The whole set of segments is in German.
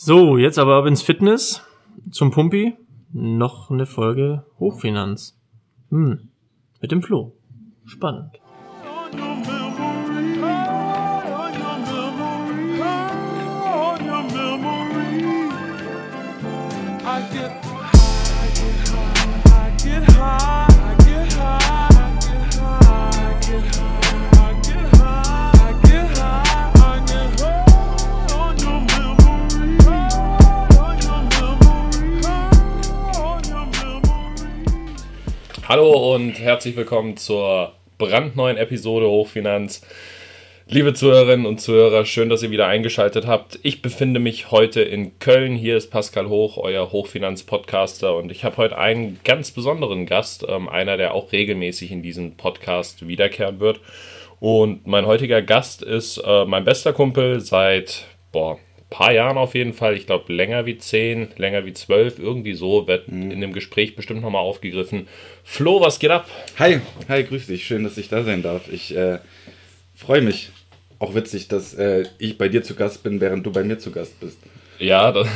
So, jetzt aber ab ins Fitness zum Pumpi. Noch eine Folge Hochfinanz. Hm, mit dem Flo. Spannend. Hallo und herzlich willkommen zur brandneuen Episode Hochfinanz. Liebe Zuhörerinnen und Zuhörer, schön, dass ihr wieder eingeschaltet habt. Ich befinde mich heute in Köln. Hier ist Pascal Hoch, euer Hochfinanz-Podcaster. Und ich habe heute einen ganz besonderen Gast, ähm, einer, der auch regelmäßig in diesem Podcast wiederkehren wird. Und mein heutiger Gast ist äh, mein bester Kumpel seit, boah, paar Jahren auf jeden Fall. Ich glaube, länger wie zehn, länger wie zwölf, irgendwie so, wird mhm. in dem Gespräch bestimmt nochmal aufgegriffen. Flo, was geht ab? Hi, hi, grüß dich. Schön, dass ich da sein darf. Ich äh, freue mich. Auch witzig, dass äh, ich bei dir zu Gast bin, während du bei mir zu Gast bist. Ja, das,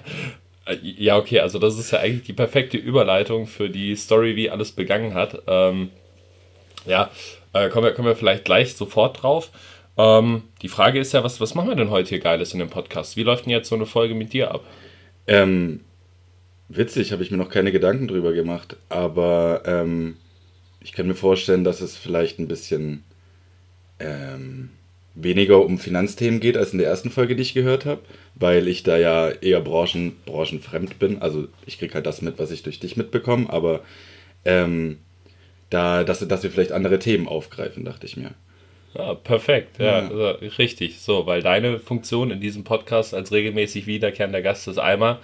ja, okay, also das ist ja eigentlich die perfekte Überleitung für die Story, wie alles begangen hat. Ähm, ja, äh, kommen, wir, kommen wir vielleicht gleich sofort drauf. Ähm, die Frage ist ja, was, was machen wir denn heute hier Geiles in dem Podcast? Wie läuft denn jetzt so eine Folge mit dir ab? Ähm, witzig, habe ich mir noch keine Gedanken drüber gemacht, aber ähm, ich kann mir vorstellen, dass es vielleicht ein bisschen ähm, weniger um Finanzthemen geht als in der ersten Folge, die ich gehört habe, weil ich da ja eher branchen, branchenfremd bin. Also ich kriege halt das mit, was ich durch dich mitbekomme, aber ähm, da, dass, dass wir vielleicht andere Themen aufgreifen, dachte ich mir. Ja, perfekt, ja, ja. Also, richtig. So, weil deine Funktion in diesem Podcast als regelmäßig wiederkehrender Gast ist einmal,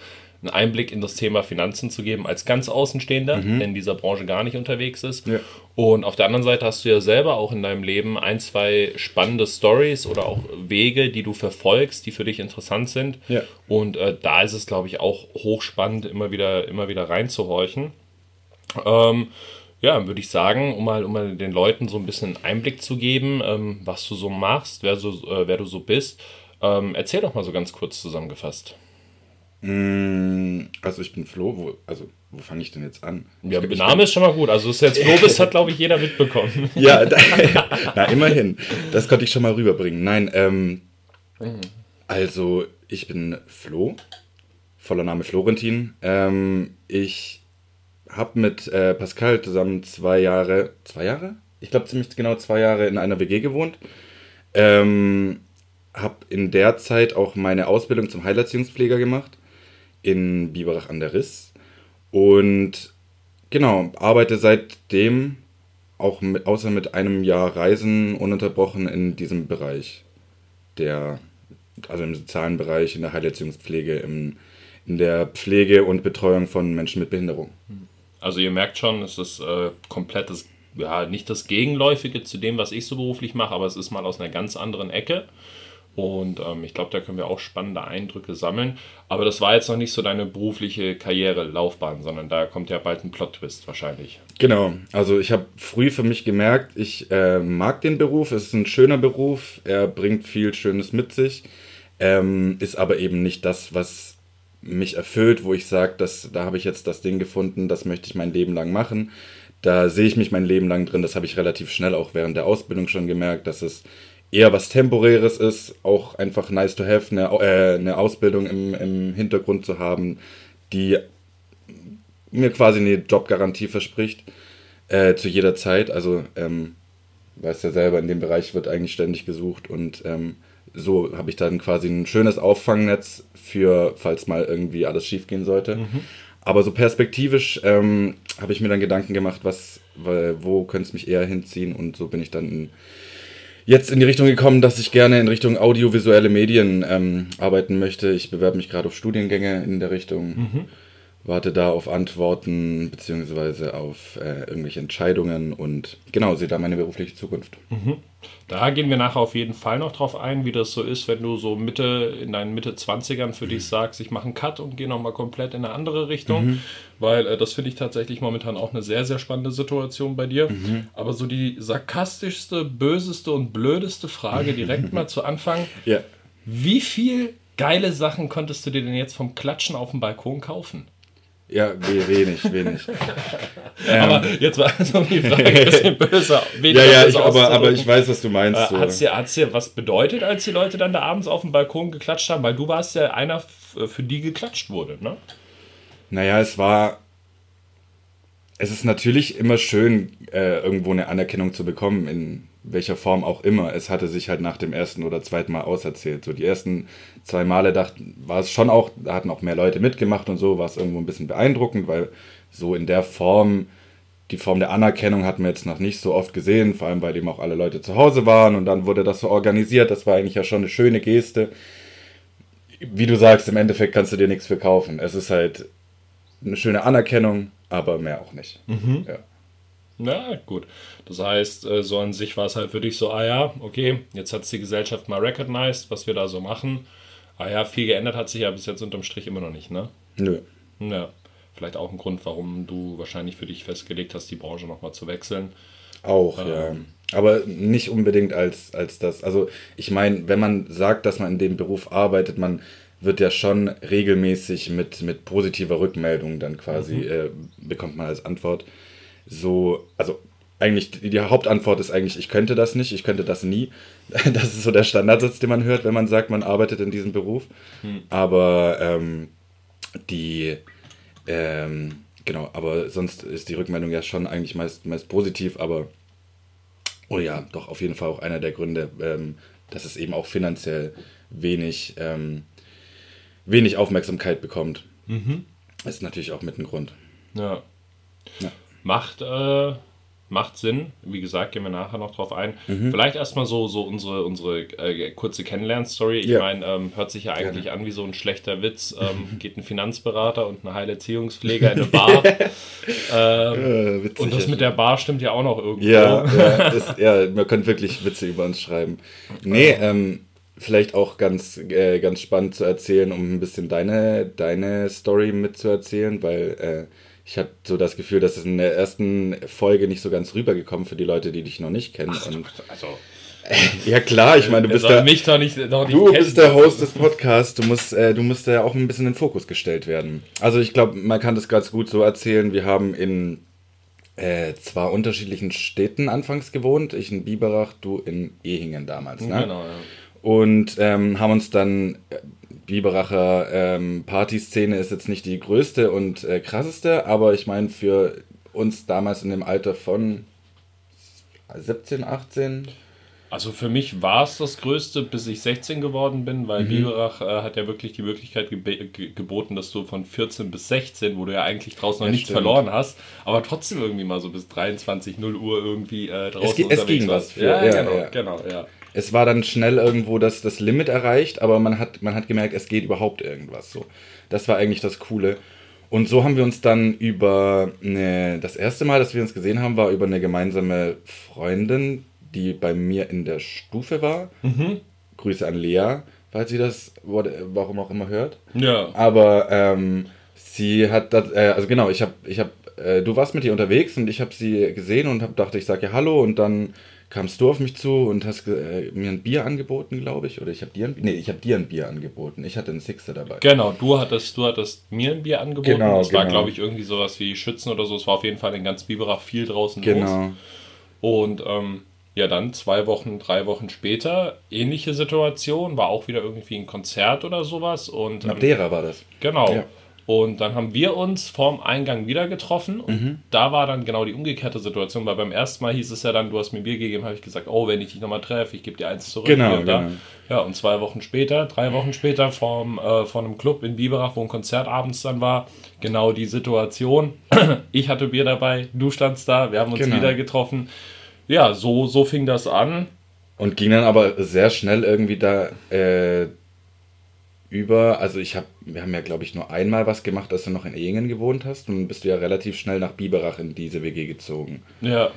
einen Einblick in das Thema Finanzen zu geben als ganz Außenstehender, mhm. der in dieser Branche gar nicht unterwegs ist. Ja. Und auf der anderen Seite hast du ja selber auch in deinem Leben ein, zwei spannende Stories oder auch Wege, die du verfolgst, die für dich interessant sind. Ja. Und äh, da ist es, glaube ich, auch hochspannend, immer wieder, immer wieder reinzuhorchen. Ähm, ja, würde ich sagen, um mal, um mal den Leuten so ein bisschen Einblick zu geben, ähm, was du so machst, wer, so, äh, wer du so bist. Ähm, erzähl doch mal so ganz kurz zusammengefasst. Mm, also ich bin Flo, wo, also wo fange ich denn jetzt an? Ja, der Name ist schon mal gut. Also du jetzt Flo bist, hat glaube ich jeder mitbekommen. ja, da, na immerhin. Das konnte ich schon mal rüberbringen. Nein, ähm, also ich bin Flo, voller Name Florentin. Ähm, ich habe mit äh, Pascal zusammen zwei Jahre, zwei Jahre? Ich glaube ziemlich genau zwei Jahre in einer WG gewohnt. Ähm, habe in der Zeit auch meine Ausbildung zum Heilerziehungspfleger gemacht in Biberach an der Riss. Und genau, arbeite seitdem auch mit, außer mit einem Jahr Reisen ununterbrochen in diesem Bereich. Der, also im sozialen Bereich, in der Heilerziehungspflege, im, in der Pflege und Betreuung von Menschen mit Behinderung. Mhm. Also ihr merkt schon, es ist äh, komplettes, ja, nicht das Gegenläufige zu dem, was ich so beruflich mache, aber es ist mal aus einer ganz anderen Ecke. Und ähm, ich glaube, da können wir auch spannende Eindrücke sammeln. Aber das war jetzt noch nicht so deine berufliche Karriere, Laufbahn, sondern da kommt ja bald ein Plot-Twist wahrscheinlich. Genau, also ich habe früh für mich gemerkt, ich äh, mag den Beruf, es ist ein schöner Beruf, er bringt viel Schönes mit sich, ähm, ist aber eben nicht das, was mich erfüllt, wo ich sage, da habe ich jetzt das Ding gefunden, das möchte ich mein Leben lang machen. Da sehe ich mich mein Leben lang drin. Das habe ich relativ schnell auch während der Ausbildung schon gemerkt, dass es eher was Temporäres ist, auch einfach nice to have, eine, äh, eine Ausbildung im, im Hintergrund zu haben, die mir quasi eine Jobgarantie verspricht, äh, zu jeder Zeit. Also, ähm, weißt ja selber, in dem Bereich wird eigentlich ständig gesucht und ähm, so habe ich dann quasi ein schönes Auffangnetz für, falls mal irgendwie alles schief gehen sollte. Mhm. Aber so perspektivisch ähm, habe ich mir dann Gedanken gemacht, was, wo könnte es mich eher hinziehen und so bin ich dann in, jetzt in die Richtung gekommen, dass ich gerne in Richtung audiovisuelle Medien ähm, arbeiten möchte. Ich bewerbe mich gerade auf Studiengänge in der Richtung. Mhm warte da auf Antworten beziehungsweise auf äh, irgendwelche Entscheidungen und genau, sehe da meine berufliche Zukunft. Mhm. Da gehen wir nachher auf jeden Fall noch drauf ein, wie das so ist, wenn du so Mitte, in deinen Mitte 20ern für mhm. dich sagst, ich mache einen Cut und gehe nochmal komplett in eine andere Richtung, mhm. weil äh, das finde ich tatsächlich momentan auch eine sehr, sehr spannende Situation bei dir. Mhm. Aber so die sarkastischste, böseste und blödeste Frage direkt mal zu Anfang. Ja. Wie viel geile Sachen konntest du dir denn jetzt vom Klatschen auf dem Balkon kaufen? Ja, wenig, wenig. aber jetzt war so die Frage ein bisschen böser. ja, ja, ich, aber, aber ich weiß, was du meinst. Äh, so. Hat es dir, hat's dir was bedeutet, als die Leute dann da abends auf dem Balkon geklatscht haben? Weil du warst ja einer, für die geklatscht wurde, ne? Naja, es war. Es ist natürlich immer schön, äh, irgendwo eine Anerkennung zu bekommen, in welcher Form auch immer. Es hatte sich halt nach dem ersten oder zweiten Mal auserzählt. So die ersten zwei Male dachten, war es schon auch, da hatten auch mehr Leute mitgemacht und so, war es irgendwo ein bisschen beeindruckend, weil so in der Form, die Form der Anerkennung hatten wir jetzt noch nicht so oft gesehen, vor allem weil eben auch alle Leute zu Hause waren und dann wurde das so organisiert. Das war eigentlich ja schon eine schöne Geste. Wie du sagst, im Endeffekt kannst du dir nichts für kaufen. Es ist halt eine schöne Anerkennung, aber mehr auch nicht. Mhm. Ja. Na gut. Das heißt, äh, so an sich war es halt für dich so, ah ja, okay, jetzt hat es die Gesellschaft mal recognized, was wir da so machen. Ah ja, viel geändert hat sich ja bis jetzt unterm Strich immer noch nicht, ne? Nö. Ja. Vielleicht auch ein Grund, warum du wahrscheinlich für dich festgelegt hast, die Branche nochmal zu wechseln. Auch, ähm, ja. Aber nicht unbedingt als, als das. Also ich meine, wenn man sagt, dass man in dem Beruf arbeitet, man wird ja schon regelmäßig mit, mit positiver Rückmeldung dann quasi, mhm. äh, bekommt man als Antwort. So, also eigentlich, die, Hauptantwort ist eigentlich, ich könnte das nicht, ich könnte das nie. Das ist so der Standardsatz, den man hört, wenn man sagt, man arbeitet in diesem Beruf. Mhm. Aber ähm, die, ähm, genau, aber sonst ist die Rückmeldung ja schon eigentlich meist, meist positiv, aber, oh ja, doch auf jeden Fall auch einer der Gründe, ähm, dass es eben auch finanziell wenig, ähm, wenig Aufmerksamkeit bekommt. Mhm. Ist natürlich auch mit ein Grund. Ja. ja. Macht, äh, macht Sinn. Wie gesagt, gehen wir nachher noch drauf ein. Mhm. Vielleicht erstmal so, so unsere, unsere äh, kurze Kennenlern-Story. Ich ja. meine, ähm, hört sich ja eigentlich Gerne. an wie so ein schlechter Witz. Ähm, geht ein Finanzberater und ein Heilerziehungspfleger in eine Bar. ähm, ja, und das mit der Bar stimmt ja auch noch irgendwie. Ja, ja, ist, ja, man könnte wirklich Witze über uns schreiben. Nee, ähm, vielleicht auch ganz, äh, ganz spannend zu erzählen, um ein bisschen deine, deine Story mitzuerzählen, weil äh, ich habe so das Gefühl, dass es in der ersten Folge nicht so ganz rübergekommen für die Leute, die dich noch nicht kennen. Ach, und also. Ja klar, ich meine, du bist der, mich doch nicht, doch nicht du bist der Host des Podcasts. Du musst, äh, du musst ja auch ein bisschen in den Fokus gestellt werden. Also ich glaube, man kann das ganz gut so erzählen. Wir haben in äh, zwar unterschiedlichen Städten anfangs gewohnt. Ich in Biberach, du in Ehingen damals. Ne? Genau. Ja. Und ähm, haben uns dann Biberacher ähm, Partyszene ist jetzt nicht die größte und äh, krasseste, aber ich meine, für uns damals in dem Alter von 17, 18. Also für mich war es das Größte, bis ich 16 geworden bin, weil mhm. Biberach äh, hat ja wirklich die Möglichkeit ge ge geboten, dass du von 14 bis 16, wo du ja eigentlich draußen noch ja, nichts stimmt. verloren hast, aber trotzdem irgendwie mal so bis 23, 0 Uhr irgendwie äh, draußen es, es ging was. Für, ja, ja, genau, ja. genau, ja es war dann schnell irgendwo das, das Limit erreicht, aber man hat, man hat gemerkt, es geht überhaupt irgendwas so. Das war eigentlich das Coole. Und so haben wir uns dann über eine, das erste Mal, dass wir uns gesehen haben, war über eine gemeinsame Freundin, die bei mir in der Stufe war. Mhm. Grüße an Lea, falls sie das, warum auch immer hört. Ja. Aber ähm, sie hat das, äh, also genau, ich habe, ich habe, äh, du warst mit ihr unterwegs und ich habe sie gesehen und hab, dachte, ich sage ja Hallo und dann kamst du auf mich zu und hast äh, mir ein Bier angeboten, glaube ich, oder ich habe dir ein, nee, ich habe dir ein Bier angeboten. Ich hatte einen Sixer dabei. Genau, du hattest, du hattest mir ein Bier angeboten. Genau, das genau. war, glaube ich, irgendwie sowas wie Schützen oder so. Es war auf jeden Fall in ganz Biberach viel draußen genau. los. Und ähm, ja, dann zwei Wochen, drei Wochen später, ähnliche Situation, war auch wieder irgendwie ein Konzert oder sowas. Und, ähm, Madeira war das. Genau. Ja. Und dann haben wir uns vorm Eingang wieder getroffen. Und mhm. da war dann genau die umgekehrte Situation, weil beim ersten Mal hieß es ja dann, du hast mir Bier gegeben, habe ich gesagt, oh, wenn ich dich nochmal treffe, ich gebe dir eins zurück. Genau, genau. Ja, und zwei Wochen später, drei Wochen später, vorm, äh, vor einem Club in Biberach, wo ein Konzert abends dann war, genau die Situation. ich hatte Bier dabei, du standst da, wir haben uns genau. wieder getroffen. Ja, so, so fing das an. Und ging dann aber sehr schnell irgendwie da äh, über, also ich habe, wir haben ja glaube ich nur einmal was gemacht, als du noch in Ehingen gewohnt hast und dann bist du ja relativ schnell nach Biberach in diese WG gezogen. Ja.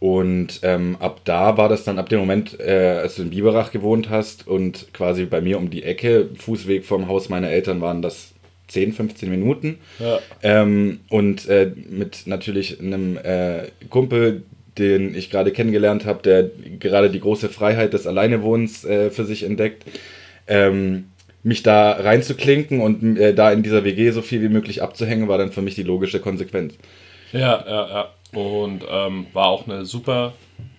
Und ähm, ab da war das dann, ab dem Moment, äh, als du in Biberach gewohnt hast und quasi bei mir um die Ecke, Fußweg vom Haus meiner Eltern waren das 10, 15 Minuten. Ja. Ähm, und äh, mit natürlich einem äh, Kumpel, den ich gerade kennengelernt habe, der gerade die große Freiheit des Alleinewohnens äh, für sich entdeckt. Ähm, mich da reinzuklinken und äh, da in dieser WG so viel wie möglich abzuhängen, war dann für mich die logische Konsequenz. Ja, ja, ja. Und ähm, war auch eine super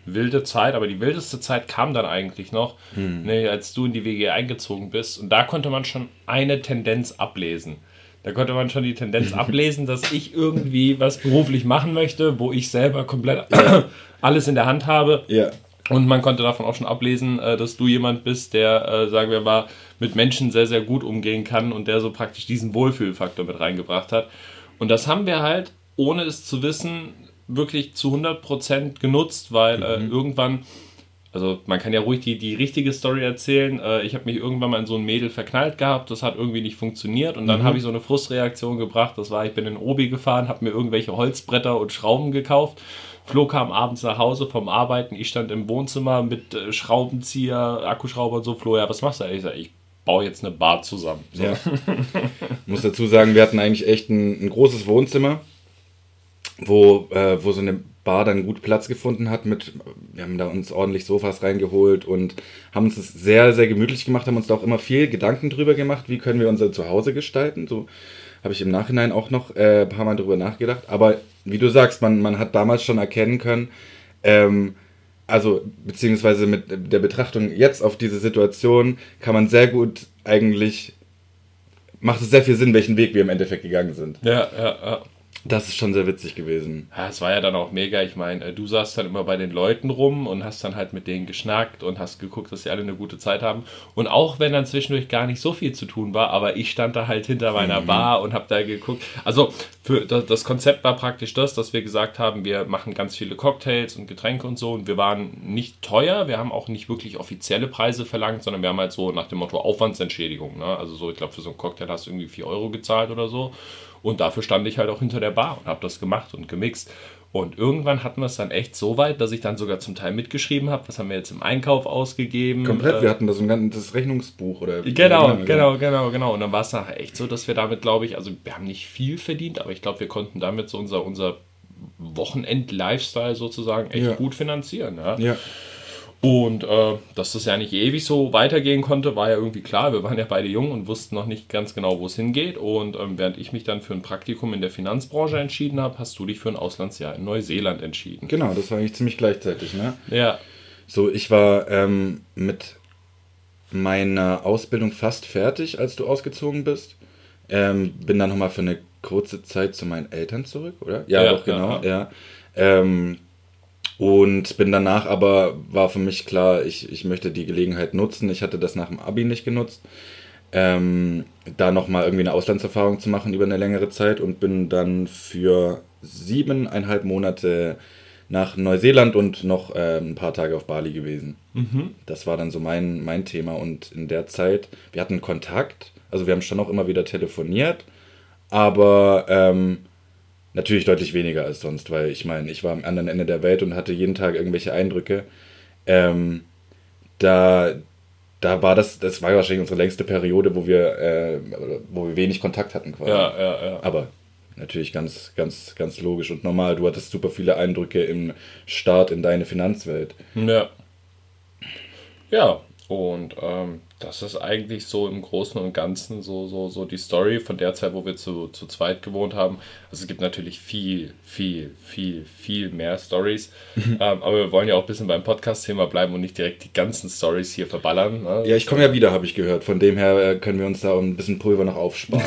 wilde Zeit, aber die wildeste Zeit kam dann eigentlich noch, hm. ne, als du in die WG eingezogen bist. Und da konnte man schon eine Tendenz ablesen. Da konnte man schon die Tendenz ablesen, dass ich irgendwie was beruflich machen möchte, wo ich selber komplett ja. alles in der Hand habe. Ja. Und man konnte davon auch schon ablesen, äh, dass du jemand bist, der, äh, sagen wir mal, mit Menschen sehr, sehr gut umgehen kann und der so praktisch diesen Wohlfühlfaktor mit reingebracht hat. Und das haben wir halt, ohne es zu wissen, wirklich zu 100% genutzt, weil äh, mhm. irgendwann also man kann ja ruhig die, die richtige Story erzählen. Äh, ich habe mich irgendwann mal in so ein Mädel verknallt gehabt, das hat irgendwie nicht funktioniert und dann mhm. habe ich so eine Frustreaktion gebracht. Das war, ich bin in Obi gefahren, habe mir irgendwelche Holzbretter und Schrauben gekauft. Flo kam abends nach Hause vom Arbeiten, ich stand im Wohnzimmer mit äh, Schraubenzieher, Akkuschrauber und so. Flo, ja, was machst du? Ich sage, ich baue jetzt eine Bar zusammen. So. Ja. ich muss dazu sagen, wir hatten eigentlich echt ein, ein großes Wohnzimmer, wo, äh, wo so eine Bar dann gut Platz gefunden hat mit, wir haben da uns ordentlich Sofas reingeholt und haben uns das sehr, sehr gemütlich gemacht, haben uns da auch immer viel Gedanken drüber gemacht, wie können wir unser Zuhause gestalten. So habe ich im Nachhinein auch noch äh, ein paar Mal drüber nachgedacht. Aber wie du sagst, man, man hat damals schon erkennen können, ähm, also beziehungsweise mit der Betrachtung jetzt auf diese Situation kann man sehr gut eigentlich, macht es sehr viel Sinn, welchen Weg wir im Endeffekt gegangen sind. Ja, ja, ja. Das ist schon sehr witzig gewesen. Ja, es war ja dann auch mega. Ich meine, äh, du saßt dann immer bei den Leuten rum und hast dann halt mit denen geschnackt und hast geguckt, dass sie alle eine gute Zeit haben. Und auch wenn dann zwischendurch gar nicht so viel zu tun war, aber ich stand da halt hinter meiner mhm. Bar und habe da geguckt. Also für das Konzept war praktisch das, dass wir gesagt haben, wir machen ganz viele Cocktails und Getränke und so. Und wir waren nicht teuer. Wir haben auch nicht wirklich offizielle Preise verlangt, sondern wir haben halt so nach dem Motto Aufwandsentschädigung. Ne? Also so, ich glaube, für so einen Cocktail hast du irgendwie 4 Euro gezahlt oder so. Und dafür stand ich halt auch hinter der Bar und habe das gemacht und gemixt. Und irgendwann hatten wir es dann echt so weit, dass ich dann sogar zum Teil mitgeschrieben habe, was haben wir jetzt im Einkauf ausgegeben. Komplett, äh, wir hatten da so ein ganzes Rechnungsbuch oder. Genau, genau, genau, genau. Und dann war es nachher echt so, dass wir damit, glaube ich, also wir haben nicht viel verdient, aber ich glaube, wir konnten damit so unser, unser Wochenend-Lifestyle sozusagen echt ja. gut finanzieren. Ja. ja. Und äh, dass das ja nicht ewig so weitergehen konnte, war ja irgendwie klar. Wir waren ja beide jung und wussten noch nicht ganz genau, wo es hingeht. Und ähm, während ich mich dann für ein Praktikum in der Finanzbranche entschieden habe, hast du dich für ein Auslandsjahr in Neuseeland entschieden. Genau, das war eigentlich ziemlich gleichzeitig, ne? Ja. So, ich war ähm, mit meiner Ausbildung fast fertig, als du ausgezogen bist. Ähm, bin dann nochmal für eine kurze Zeit zu meinen Eltern zurück, oder? Ja, ja doch, genau, ja. ja. Ähm, und bin danach aber, war für mich klar, ich, ich möchte die Gelegenheit nutzen. Ich hatte das nach dem Abi nicht genutzt, ähm, da nochmal irgendwie eine Auslandserfahrung zu machen über eine längere Zeit und bin dann für siebeneinhalb Monate nach Neuseeland und noch äh, ein paar Tage auf Bali gewesen. Mhm. Das war dann so mein, mein Thema. Und in der Zeit, wir hatten Kontakt, also wir haben schon auch immer wieder telefoniert, aber ähm, Natürlich deutlich weniger als sonst, weil ich meine, ich war am anderen Ende der Welt und hatte jeden Tag irgendwelche Eindrücke. Ähm, da, da war das, das war wahrscheinlich unsere längste Periode, wo wir, äh, wo wir wenig Kontakt hatten quasi. Ja, ja, ja. Aber natürlich ganz, ganz, ganz logisch und normal. Du hattest super viele Eindrücke im Start in deine Finanzwelt. Ja. Ja, und ähm, das ist eigentlich so im Großen und Ganzen so, so, so die Story von der Zeit, wo wir zu, zu zweit gewohnt haben. Also es gibt natürlich viel, viel, viel, viel mehr Stories. ähm, aber wir wollen ja auch ein bisschen beim Podcast-Thema bleiben und nicht direkt die ganzen Stories hier verballern. Ne? Ja, ich komme ja wieder, habe ich gehört. Von dem her äh, können wir uns da ein bisschen Pulver noch aufsparen.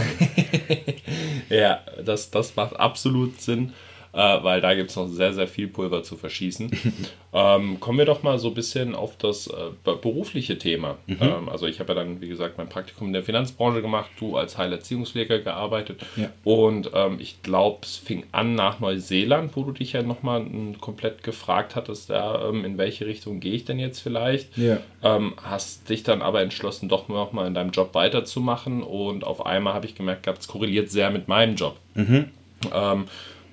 ja, das, das macht absolut Sinn äh, weil da gibt es noch sehr, sehr viel Pulver zu verschießen. ähm, kommen wir doch mal so ein bisschen auf das äh, berufliche Thema. Mhm. Ähm, also ich habe ja dann, wie gesagt, mein Praktikum in der Finanzbranche gemacht, du als Heilerziehungspfleger gearbeitet ja. und ähm, ich glaube, es fing an nach Neuseeland, wo du dich ja nochmal komplett gefragt hattest, ja, ähm, in welche Richtung gehe ich denn jetzt vielleicht? Ja. Ähm, hast dich dann aber entschlossen, doch nochmal in deinem Job weiterzumachen und auf einmal habe ich gemerkt, es korreliert sehr mit meinem Job. Mhm. Ähm,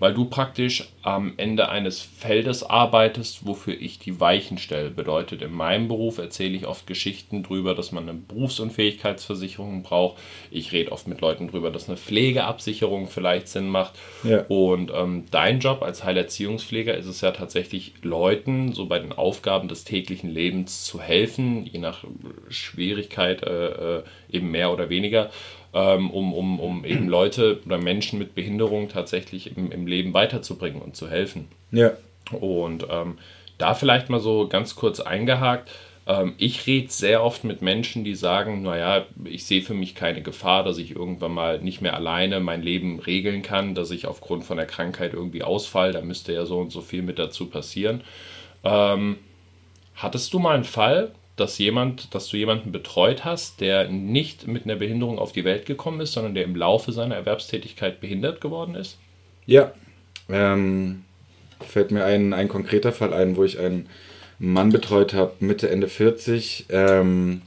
weil du praktisch am Ende eines Feldes arbeitest, wofür ich die Weichen stelle. Bedeutet, in meinem Beruf erzähle ich oft Geschichten darüber, dass man eine Berufsunfähigkeitsversicherung braucht. Ich rede oft mit Leuten darüber, dass eine Pflegeabsicherung vielleicht Sinn macht. Ja. Und ähm, dein Job als Heilerziehungspfleger ist es ja tatsächlich, Leuten so bei den Aufgaben des täglichen Lebens zu helfen, je nach Schwierigkeit äh, äh eben mehr oder weniger ähm, um, um, um eben Leute oder Menschen mit Behinderung tatsächlich im, im Leben weiterzubringen und zu helfen. Ja. Und ähm, da vielleicht mal so ganz kurz eingehakt. Ähm, ich rede sehr oft mit Menschen, die sagen, naja, ich sehe für mich keine Gefahr, dass ich irgendwann mal nicht mehr alleine mein Leben regeln kann, dass ich aufgrund von der Krankheit irgendwie ausfall, da müsste ja so und so viel mit dazu passieren. Ähm, hattest du mal einen Fall, dass jemand, dass du jemanden betreut hast, der nicht mit einer Behinderung auf die Welt gekommen ist, sondern der im Laufe seiner Erwerbstätigkeit behindert geworden ist? Ja. Ähm, fällt mir ein, ein konkreter Fall ein, wo ich einen Mann betreut habe, Mitte, Ende 40, ähm,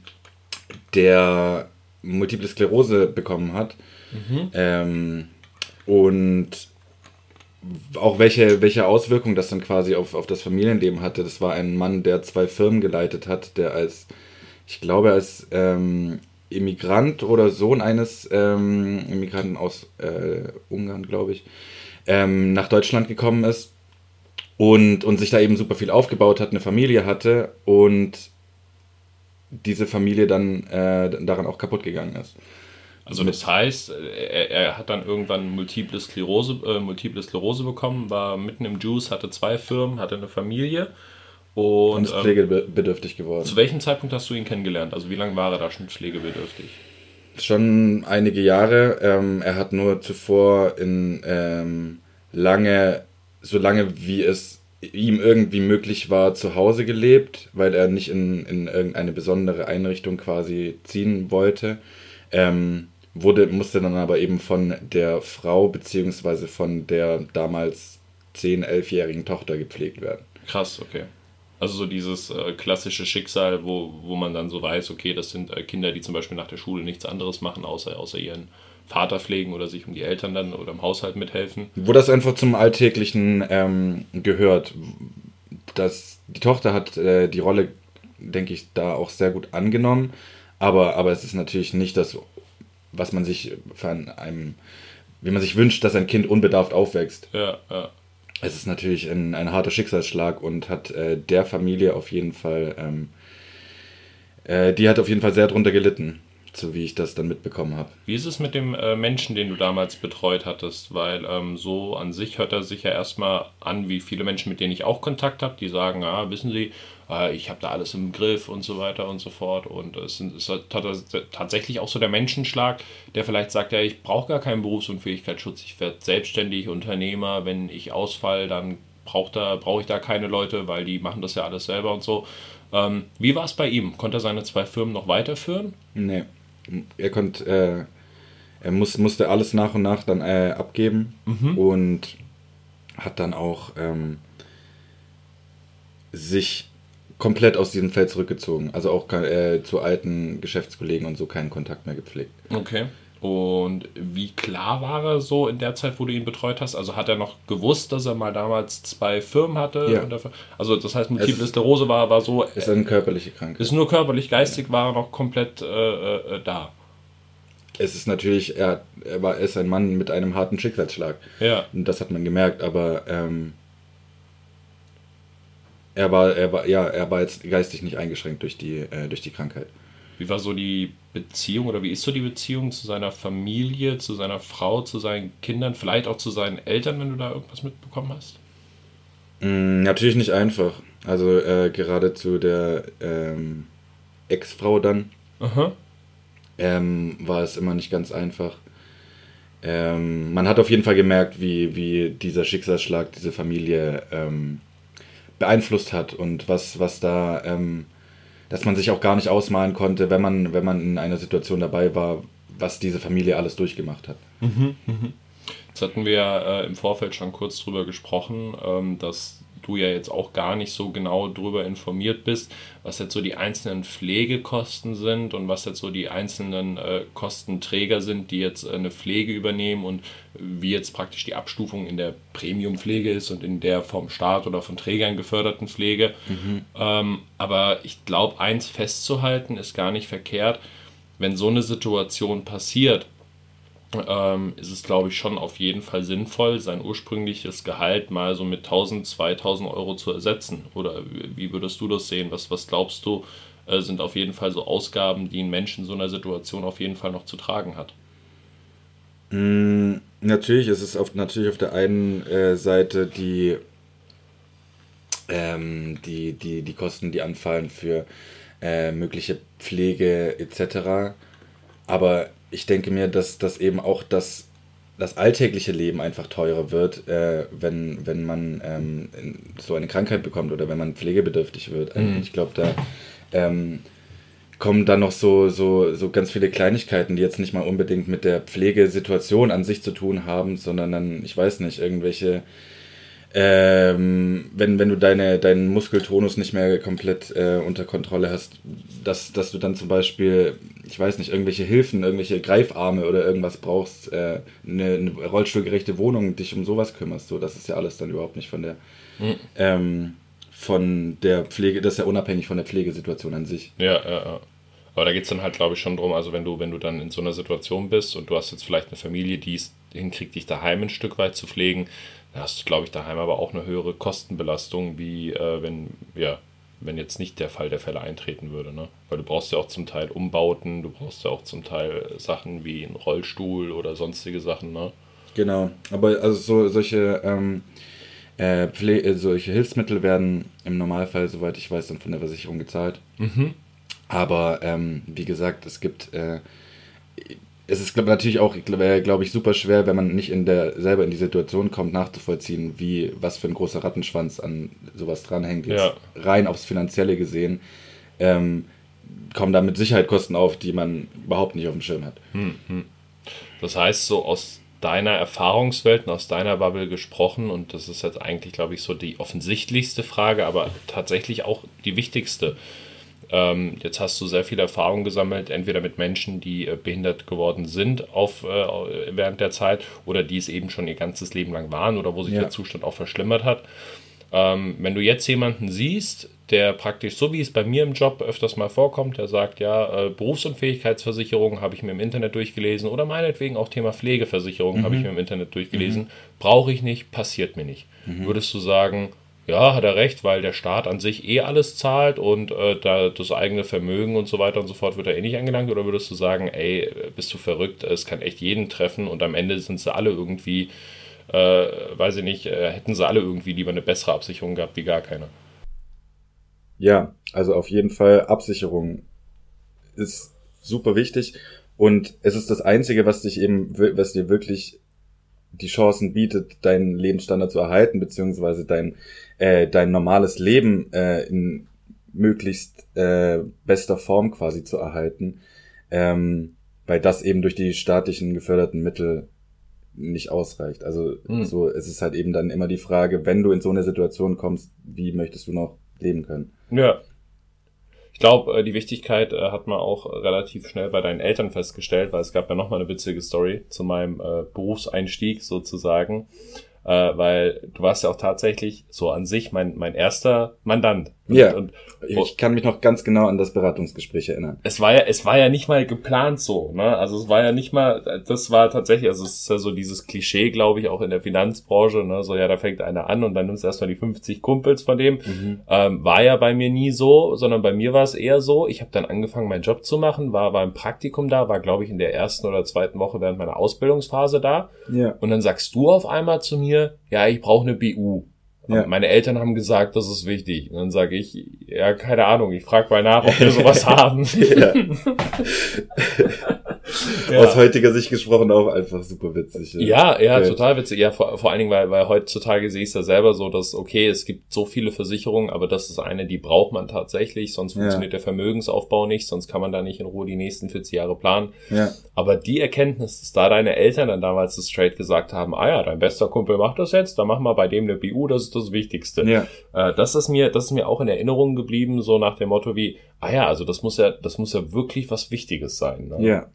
der Multiple Sklerose bekommen hat. Mhm. Ähm, und auch welche, welche Auswirkungen das dann quasi auf, auf das Familienleben hatte. Das war ein Mann, der zwei Firmen geleitet hat, der als, ich glaube, als ähm, Immigrant oder Sohn eines ähm, Immigranten aus äh, Ungarn, glaube ich, ähm, nach Deutschland gekommen ist und, und sich da eben super viel aufgebaut hat, eine Familie hatte und diese Familie dann äh, daran auch kaputt gegangen ist. Also das heißt, er, er, hat dann irgendwann Multiple Sklerose, äh, Multiple Sklerose bekommen, war mitten im Juice, hatte zwei Firmen, hatte eine Familie und, und ist ähm, pflegebedürftig geworden. Zu welchem Zeitpunkt hast du ihn kennengelernt? Also wie lange war er da schon pflegebedürftig? Schon einige Jahre. Ähm, er hat nur zuvor in ähm, lange, so lange wie es ihm irgendwie möglich war, zu Hause gelebt, weil er nicht in, in irgendeine besondere Einrichtung quasi ziehen wollte. Ähm, wurde, musste dann aber eben von der Frau beziehungsweise von der damals 10-, 11-jährigen Tochter gepflegt werden. Krass, okay. Also so dieses äh, klassische Schicksal, wo, wo man dann so weiß, okay, das sind äh, Kinder, die zum Beispiel nach der Schule nichts anderes machen, außer, außer ihren Vater pflegen oder sich um die Eltern dann oder im Haushalt mithelfen. Wo das einfach zum Alltäglichen ähm, gehört. Das, die Tochter hat äh, die Rolle, denke ich, da auch sehr gut angenommen. Aber, aber es ist natürlich nicht das was man sich von einem, wie man sich wünscht, dass ein Kind unbedarft aufwächst. Ja, ja. Es ist natürlich ein, ein harter Schicksalsschlag und hat äh, der Familie auf jeden Fall, ähm, äh, die hat auf jeden Fall sehr drunter gelitten, so wie ich das dann mitbekommen habe. Wie ist es mit dem äh, Menschen, den du damals betreut hattest? Weil ähm, so an sich hört er sich ja erstmal an, wie viele Menschen, mit denen ich auch Kontakt habe, die sagen, ah, wissen Sie, äh, ich habe da alles im Griff und so weiter und so fort. Und es ist tatsächlich auch so der Menschenschlag, der vielleicht sagt, ja, ich brauche gar keinen Berufsunfähigkeitsschutz, ich werde selbstständig Unternehmer, wenn ich ausfall, dann brauche da, brauch ich da keine Leute, weil die machen das ja alles selber und so. Ähm, wie war es bei ihm? Konnte er seine zwei Firmen noch weiterführen? Nee. Er konnte, äh, er muss, musste alles nach und nach dann äh, abgeben mhm. und hat dann auch ähm, sich komplett aus diesem Feld zurückgezogen. Also auch äh, zu alten Geschäftskollegen und so keinen Kontakt mehr gepflegt. Okay. Und wie klar war er so in der Zeit, wo du ihn betreut hast? Also hat er noch gewusst, dass er mal damals zwei Firmen hatte? Ja. Dafür, also das heißt, Multiple Sklerose war, war so... Ist eine körperliche Krankheit. Ist nur körperlich, geistig ja. war er noch komplett äh, äh, da. Es ist natürlich, er, er, war, er ist ein Mann mit einem harten Schicksalsschlag. Ja. Und das hat man gemerkt, aber... Ähm, er war, er war, ja, er war jetzt geistig nicht eingeschränkt durch die, äh, durch die Krankheit. Wie war so die Beziehung oder wie ist so die Beziehung zu seiner Familie, zu seiner Frau, zu seinen Kindern, vielleicht auch zu seinen Eltern, wenn du da irgendwas mitbekommen hast? Mm, natürlich nicht einfach. Also äh, gerade zu der ähm, Ex-Frau dann ähm, war es immer nicht ganz einfach. Ähm, man hat auf jeden Fall gemerkt, wie, wie dieser Schicksalsschlag diese Familie ähm, beeinflusst hat und was, was da, ähm, dass man sich auch gar nicht ausmalen konnte, wenn man, wenn man in einer Situation dabei war, was diese Familie alles durchgemacht hat. Mhm, mhm. Jetzt hatten wir äh, im Vorfeld schon kurz drüber gesprochen, ähm, dass du ja jetzt auch gar nicht so genau drüber informiert bist, was jetzt so die einzelnen Pflegekosten sind und was jetzt so die einzelnen äh, Kostenträger sind, die jetzt äh, eine Pflege übernehmen und wie jetzt praktisch die Abstufung in der Premiumpflege ist und in der vom Staat oder von Trägern geförderten Pflege. Mhm. Ähm, aber ich glaube, eins festzuhalten ist gar nicht verkehrt, wenn so eine Situation passiert, ähm, ist es, glaube ich, schon auf jeden Fall sinnvoll, sein ursprüngliches Gehalt mal so mit 1000, 2000 Euro zu ersetzen. Oder wie würdest du das sehen? Was, was glaubst du, äh, sind auf jeden Fall so Ausgaben, die ein Mensch in so einer Situation auf jeden Fall noch zu tragen hat? Mm, natürlich ist es auf, natürlich auf der einen äh, Seite die, ähm, die, die, die Kosten, die anfallen für äh, mögliche Pflege etc. Aber ich denke mir, dass, dass eben auch das, das alltägliche Leben einfach teurer wird, äh, wenn, wenn man ähm, so eine Krankheit bekommt oder wenn man pflegebedürftig wird. Mhm. Ich glaube, da ähm, kommen dann noch so, so, so ganz viele Kleinigkeiten, die jetzt nicht mal unbedingt mit der Pflegesituation an sich zu tun haben, sondern dann, ich weiß nicht, irgendwelche ähm, wenn, wenn du deine, deinen Muskeltonus nicht mehr komplett äh, unter Kontrolle hast, dass, dass du dann zum Beispiel, ich weiß nicht, irgendwelche Hilfen, irgendwelche Greifarme oder irgendwas brauchst, äh, eine, eine rollstuhlgerechte Wohnung, dich um sowas kümmerst, so, das ist ja alles dann überhaupt nicht von der, mhm. ähm, von der Pflege, das ist ja unabhängig von der Pflegesituation an sich. Ja, ja, ja. Aber da geht es dann halt, glaube ich, schon drum, also wenn du, wenn du dann in so einer Situation bist und du hast jetzt vielleicht eine Familie, die es hinkriegt, dich daheim ein Stück weit zu pflegen, da hast du, glaube ich, daheim aber auch eine höhere Kostenbelastung, wie äh, wenn, ja, wenn jetzt nicht der Fall der Fälle eintreten würde. Ne? Weil du brauchst ja auch zum Teil Umbauten, du brauchst ja auch zum Teil Sachen wie einen Rollstuhl oder sonstige Sachen. Ne? Genau, aber also so, solche, ähm, äh, äh, solche Hilfsmittel werden im Normalfall, soweit ich weiß, dann von der Versicherung gezahlt. Mhm. Aber ähm, wie gesagt, es gibt äh, es ist glaub, natürlich auch, glaube glaub ich, super schwer, wenn man nicht in der, selber in die Situation kommt, nachzuvollziehen, wie, was für ein großer Rattenschwanz an sowas dranhängt. Jetzt ja. rein aufs Finanzielle gesehen, ähm, kommen da mit Sicherheit Kosten auf, die man überhaupt nicht auf dem Schirm hat. Hm, hm. Das heißt, so aus deiner Erfahrungswelt und aus deiner Bubble gesprochen, und das ist jetzt eigentlich, glaube ich, so die offensichtlichste Frage, aber tatsächlich auch die wichtigste. Ähm, jetzt hast du sehr viel Erfahrung gesammelt, entweder mit Menschen, die äh, behindert geworden sind auf, äh, während der Zeit oder die es eben schon ihr ganzes Leben lang waren oder wo sich ja. der Zustand auch verschlimmert hat. Ähm, wenn du jetzt jemanden siehst, der praktisch, so wie es bei mir im Job öfters mal vorkommt, der sagt, ja, äh, Berufsunfähigkeitsversicherung habe ich mir im Internet durchgelesen oder meinetwegen auch Thema Pflegeversicherung mhm. habe ich mir im Internet durchgelesen, mhm. brauche ich nicht, passiert mir nicht. Mhm. Würdest du sagen, ja, hat er recht, weil der Staat an sich eh alles zahlt und äh, da das eigene Vermögen und so weiter und so fort wird er eh nicht angelangt? Oder würdest du sagen, ey, bist du verrückt, es kann echt jeden treffen und am Ende sind sie alle irgendwie, äh, weiß ich nicht, äh, hätten sie alle irgendwie lieber eine bessere Absicherung gehabt wie gar keine? Ja, also auf jeden Fall Absicherung ist super wichtig und es ist das Einzige, was dich eben, was dir wirklich die Chancen bietet, deinen Lebensstandard zu erhalten, beziehungsweise dein, äh, dein normales Leben äh, in möglichst äh, bester Form quasi zu erhalten, ähm, weil das eben durch die staatlichen geförderten Mittel nicht ausreicht. Also hm. so, es ist halt eben dann immer die Frage, wenn du in so eine Situation kommst, wie möchtest du noch leben können? Ja, ich glaube, äh, die Wichtigkeit äh, hat man auch relativ schnell bei deinen Eltern festgestellt, weil es gab ja nochmal eine witzige Story zu meinem äh, Berufseinstieg sozusagen äh, weil du warst ja auch tatsächlich so an sich mein, mein erster Mandant. Und, ja, und, ich kann mich noch ganz genau an das Beratungsgespräch erinnern. Es war ja, es war ja nicht mal geplant so, ne? Also es war ja nicht mal, das war tatsächlich, also es ist ja so dieses Klischee, glaube ich, auch in der Finanzbranche, ne? So, ja, da fängt einer an und dann nimmst du erstmal die 50 Kumpels von dem. Mhm. Ähm, war ja bei mir nie so, sondern bei mir war es eher so, ich habe dann angefangen, meinen Job zu machen, war, war im Praktikum da, war, glaube ich, in der ersten oder zweiten Woche während meiner Ausbildungsphase da. Ja. Und dann sagst du auf einmal zu mir, mir, ja, ich brauche eine BU. Ja. Meine Eltern haben gesagt, das ist wichtig. Und dann sage ich, ja, keine Ahnung, ich frage mal nach, ob wir sowas haben. ja. aus heutiger Sicht gesprochen auch einfach super witzig. Ja, ja, ja total witzig. Ja, vor, vor allen Dingen, weil, weil heutzutage sehe ich es ja selber so, dass, okay, es gibt so viele Versicherungen, aber das ist eine, die braucht man tatsächlich, sonst funktioniert ja. der Vermögensaufbau nicht, sonst kann man da nicht in Ruhe die nächsten 40 Jahre planen. Ja. Aber die Erkenntnis, dass da deine Eltern dann damals das straight gesagt haben, ah ja, dein bester Kumpel macht das jetzt, dann mach mal bei dem eine BU, das ist das Wichtigste. Ja. Äh, das ist mir, das ist mir auch in Erinnerung geblieben, so nach dem Motto wie, ah ja, also das muss ja, das muss ja wirklich was Wichtiges sein. Ne? Ja.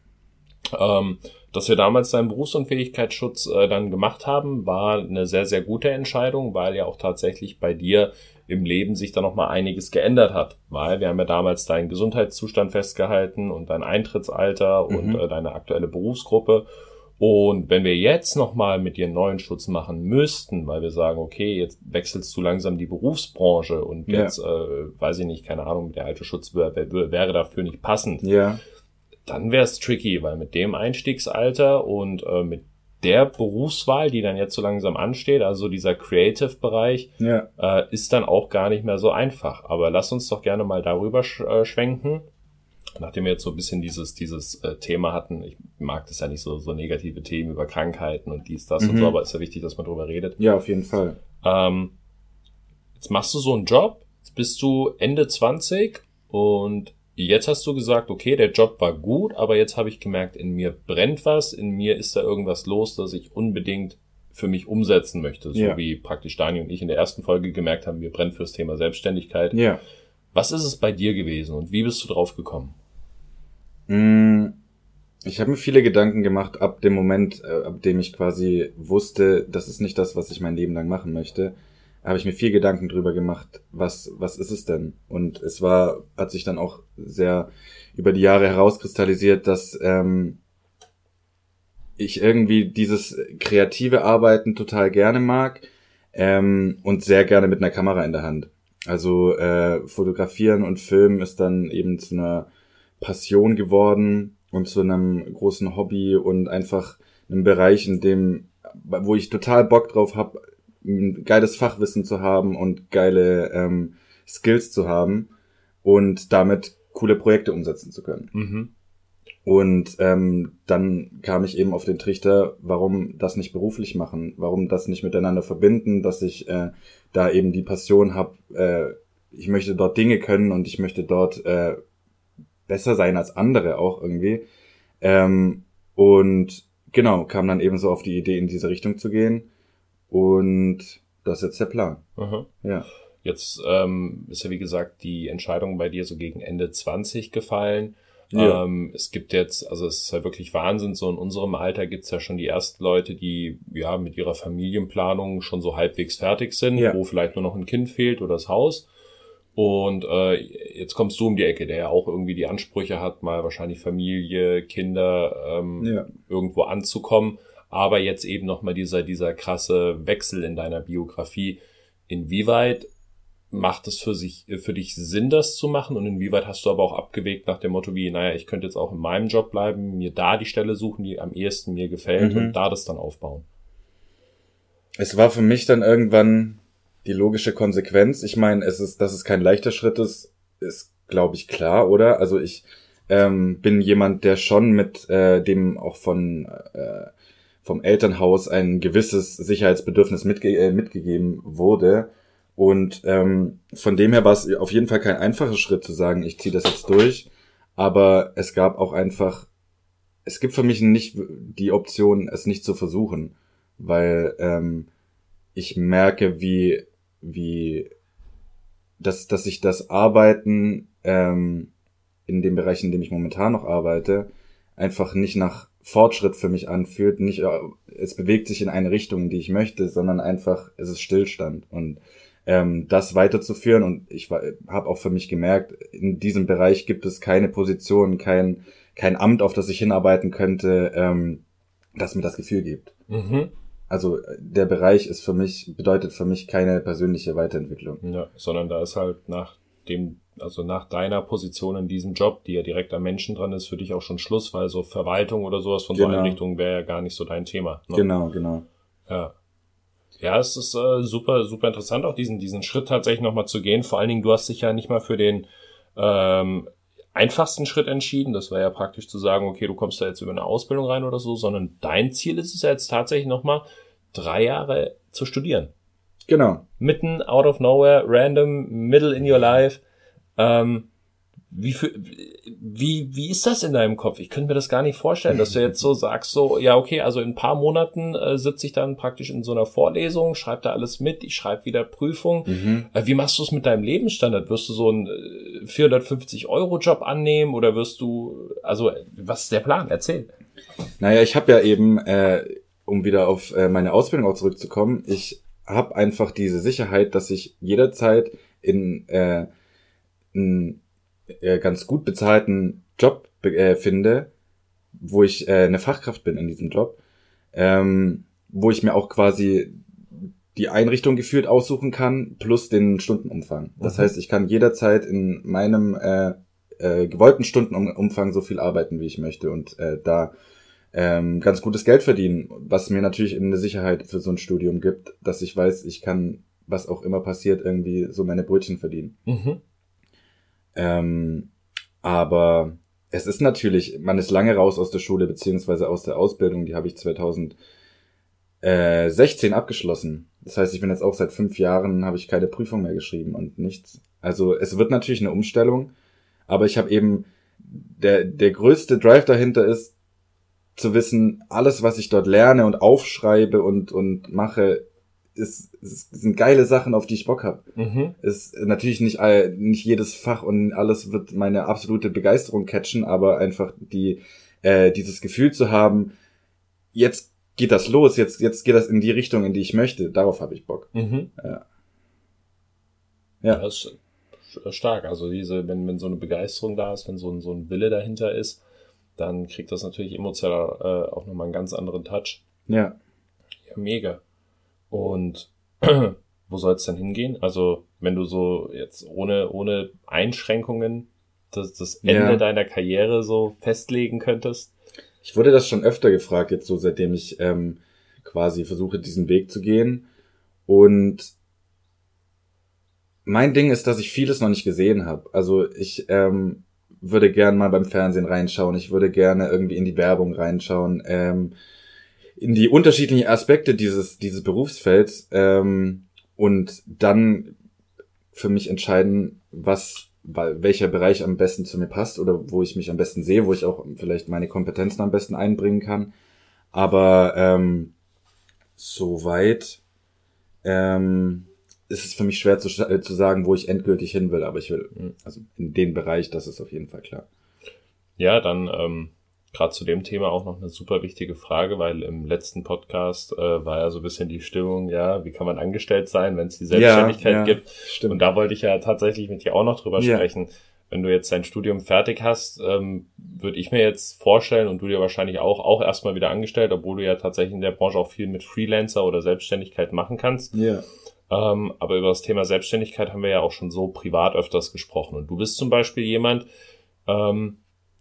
Ähm, dass wir damals seinen Berufsunfähigkeitsschutz äh, dann gemacht haben, war eine sehr, sehr gute Entscheidung, weil ja auch tatsächlich bei dir im Leben sich da nochmal einiges geändert hat. Weil wir haben ja damals deinen Gesundheitszustand festgehalten und dein Eintrittsalter mhm. und äh, deine aktuelle Berufsgruppe. Und wenn wir jetzt nochmal mit dir einen neuen Schutz machen müssten, weil wir sagen, okay, jetzt wechselst du langsam die Berufsbranche und ja. jetzt, äh, weiß ich nicht, keine Ahnung, der alte Schutz wäre dafür nicht passend. Ja dann wäre es tricky, weil mit dem Einstiegsalter und äh, mit der Berufswahl, die dann jetzt so langsam ansteht, also dieser Creative-Bereich, ja. äh, ist dann auch gar nicht mehr so einfach. Aber lass uns doch gerne mal darüber sch äh, schwenken. Nachdem wir jetzt so ein bisschen dieses, dieses äh, Thema hatten, ich mag das ja nicht so, so negative Themen über Krankheiten und dies, das mhm. und so, aber ist ja wichtig, dass man drüber redet. Ja, auf jeden Fall. Ähm, jetzt machst du so einen Job, jetzt bist du Ende 20 und Jetzt hast du gesagt, okay, der Job war gut, aber jetzt habe ich gemerkt, in mir brennt was, in mir ist da irgendwas los, das ich unbedingt für mich umsetzen möchte. So ja. wie praktisch Daniel und ich in der ersten Folge gemerkt haben, mir brennt fürs Thema Selbstständigkeit. Ja. Was ist es bei dir gewesen und wie bist du drauf gekommen? Mm, ich habe mir viele Gedanken gemacht ab dem Moment, äh, ab dem ich quasi wusste, das ist nicht das, was ich mein Leben lang machen möchte habe ich mir viel Gedanken drüber gemacht, was, was ist es denn? Und es war, hat sich dann auch sehr über die Jahre herauskristallisiert, dass ähm, ich irgendwie dieses kreative Arbeiten total gerne mag ähm, und sehr gerne mit einer Kamera in der Hand. Also äh, fotografieren und filmen ist dann eben zu einer Passion geworden und zu einem großen Hobby und einfach einem Bereich, in dem, wo ich total Bock drauf habe, geiles Fachwissen zu haben und geile ähm, Skills zu haben und damit coole Projekte umsetzen zu können. Mhm. Und ähm, dann kam ich eben auf den Trichter, warum das nicht beruflich machen, warum das nicht miteinander verbinden, dass ich äh, da eben die Passion habe, äh, ich möchte dort Dinge können und ich möchte dort äh, besser sein als andere auch irgendwie. Ähm, und genau, kam dann eben so auf die Idee, in diese Richtung zu gehen. Und das ist jetzt der Plan. Aha. Ja. Jetzt ähm, ist ja wie gesagt die Entscheidung bei dir so gegen Ende 20 gefallen. Ja. Ähm, es gibt jetzt, also es ist ja wirklich Wahnsinn, so in unserem Alter gibt's ja schon die ersten Leute, die ja mit ihrer Familienplanung schon so halbwegs fertig sind, ja. wo vielleicht nur noch ein Kind fehlt oder das Haus. Und äh, jetzt kommst du um die Ecke, der ja auch irgendwie die Ansprüche hat, mal wahrscheinlich Familie, Kinder ähm, ja. irgendwo anzukommen aber jetzt eben nochmal dieser, dieser krasse Wechsel in deiner Biografie. Inwieweit macht es für sich, für dich Sinn, das zu machen? Und inwieweit hast du aber auch abgewegt nach dem Motto wie, naja, ich könnte jetzt auch in meinem Job bleiben, mir da die Stelle suchen, die am ehesten mir gefällt mhm. und da das dann aufbauen? Es war für mich dann irgendwann die logische Konsequenz. Ich meine, es ist, dass es kein leichter Schritt ist, ist, glaube ich, klar, oder? Also ich ähm, bin jemand, der schon mit äh, dem auch von äh, vom Elternhaus ein gewisses Sicherheitsbedürfnis mitge äh, mitgegeben wurde. Und ähm, von dem her war es auf jeden Fall kein einfacher Schritt zu sagen, ich ziehe das jetzt durch. Aber es gab auch einfach, es gibt für mich nicht die Option, es nicht zu versuchen, weil ähm, ich merke, wie, wie, dass, dass ich das Arbeiten ähm, in dem Bereich, in dem ich momentan noch arbeite, einfach nicht nach Fortschritt für mich anfühlt. Nicht, äh, es bewegt sich in eine Richtung, die ich möchte, sondern einfach, es ist Stillstand. Und ähm, das weiterzuführen und ich habe auch für mich gemerkt, in diesem Bereich gibt es keine Position, kein, kein Amt, auf das ich hinarbeiten könnte, ähm, das mir das Gefühl gibt. Mhm. Also der Bereich ist für mich, bedeutet für mich keine persönliche Weiterentwicklung. Ja, sondern da ist halt nach dem also nach deiner Position in diesem Job, die ja direkt am Menschen dran ist, für dich auch schon Schluss, weil so Verwaltung oder sowas von genau. so Einrichtungen wäre ja gar nicht so dein Thema. Ne? Genau, genau. Ja. Ja, es ist äh, super, super interessant, auch diesen, diesen Schritt tatsächlich nochmal zu gehen. Vor allen Dingen, du hast dich ja nicht mal für den ähm, einfachsten Schritt entschieden. Das war ja praktisch zu sagen, okay, du kommst da jetzt über eine Ausbildung rein oder so, sondern dein Ziel ist es ja jetzt tatsächlich nochmal drei Jahre zu studieren. Genau. Mitten out of nowhere, random, middle in your life. Ähm, wie, für, wie, wie ist das in deinem Kopf? Ich könnte mir das gar nicht vorstellen, dass du jetzt so sagst, so, ja, okay, also in ein paar Monaten äh, sitze ich dann praktisch in so einer Vorlesung, schreibe da alles mit, ich schreibe wieder Prüfung. Mhm. Äh, wie machst du es mit deinem Lebensstandard? Wirst du so einen äh, 450-Euro-Job annehmen oder wirst du, also, was ist der Plan? Erzähl. Naja, ich habe ja eben, äh, um wieder auf äh, meine Ausbildung auch zurückzukommen, ich habe einfach diese Sicherheit, dass ich jederzeit in äh, einen äh, ganz gut bezahlten Job äh, finde, wo ich äh, eine Fachkraft bin in diesem Job, ähm, wo ich mir auch quasi die Einrichtung gefühlt aussuchen kann, plus den Stundenumfang. Das Mhm. heißt, ich kann jederzeit in meinem äh, äh, gewollten Stundenumfang so viel arbeiten, wie ich möchte und äh, da ähm, ganz gutes Geld verdienen, was mir natürlich eine Sicherheit für so ein Studium gibt, dass ich weiß, ich kann, was auch immer passiert, irgendwie so meine Brötchen verdienen. Mhm. Ähm, aber es ist natürlich, man ist lange raus aus der Schule beziehungsweise aus der Ausbildung, die habe ich 2016 abgeschlossen. Das heißt, ich bin jetzt auch seit fünf Jahren, habe ich keine Prüfung mehr geschrieben und nichts. Also es wird natürlich eine Umstellung, aber ich habe eben, der, der größte Drive dahinter ist, zu wissen, alles, was ich dort lerne und aufschreibe und, und mache, ist, ist, sind geile Sachen, auf die ich Bock habe Mhm. ist natürlich nicht all- nicht jedes Fach und alles wird meine absolute Begeisterung catchen, aber einfach die äh, dieses Gefühl zu haben, jetzt geht das los, jetzt jetzt geht das in die Richtung, in die ich möchte, darauf habe ich Bock. Mhm. Ja. Ja. Das ist sch- stark. Also diese, wenn, wenn so eine Begeisterung da ist, wenn so ein, so ein Wille dahinter ist, dann kriegt das natürlich emotional äh, auch nochmal einen ganz anderen Touch. Ja. Ja, mega. Und wo soll es denn hingehen? Also, wenn du so jetzt ohne, ohne Einschränkungen das, das Ende Ja. deiner Karriere so festlegen könntest. Ich wurde das schon öfter gefragt, jetzt so seitdem ich ähm, quasi versuche, diesen Weg zu gehen. Und mein Ding ist, dass ich vieles noch nicht gesehen habe. Also ich ähm, würde gern mal beim Fernsehen reinschauen. Ich würde gerne irgendwie in die Werbung reinschauen. Ähm, in die unterschiedlichen Aspekte dieses, dieses Berufsfelds. Ähm, und dann für mich entscheiden, was, welcher Bereich am besten zu mir passt oder wo ich mich am besten sehe, wo ich auch vielleicht meine Kompetenzen am besten einbringen kann. Aber ähm, soweit ähm, ist es für mich schwer zu, äh, zu sagen, wo ich endgültig hin will. Aber ich will, Mhm. also in den Bereich, das ist auf jeden Fall klar. Ja, dann ähm, gerade zu dem Thema auch noch eine super wichtige Frage, weil im letzten Podcast äh, war ja so ein bisschen die Stimmung, ja, wie kann man angestellt sein, wenn es die Selbstständigkeit Ja, ja, gibt? Stimmt. Und da wollte ich ja tatsächlich mit dir auch noch drüber Ja. sprechen. Wenn du jetzt dein Studium fertig hast, ähm, würde ich mir jetzt vorstellen und du dir wahrscheinlich auch, auch erstmal wieder angestellt, obwohl du ja tatsächlich in der Branche auch viel mit Freelancer oder Selbstständigkeit machen kannst. ja. Ähm, aber über das Thema Selbstständigkeit haben wir ja auch schon so privat öfters gesprochen. Und du bist zum Beispiel jemand, ähm,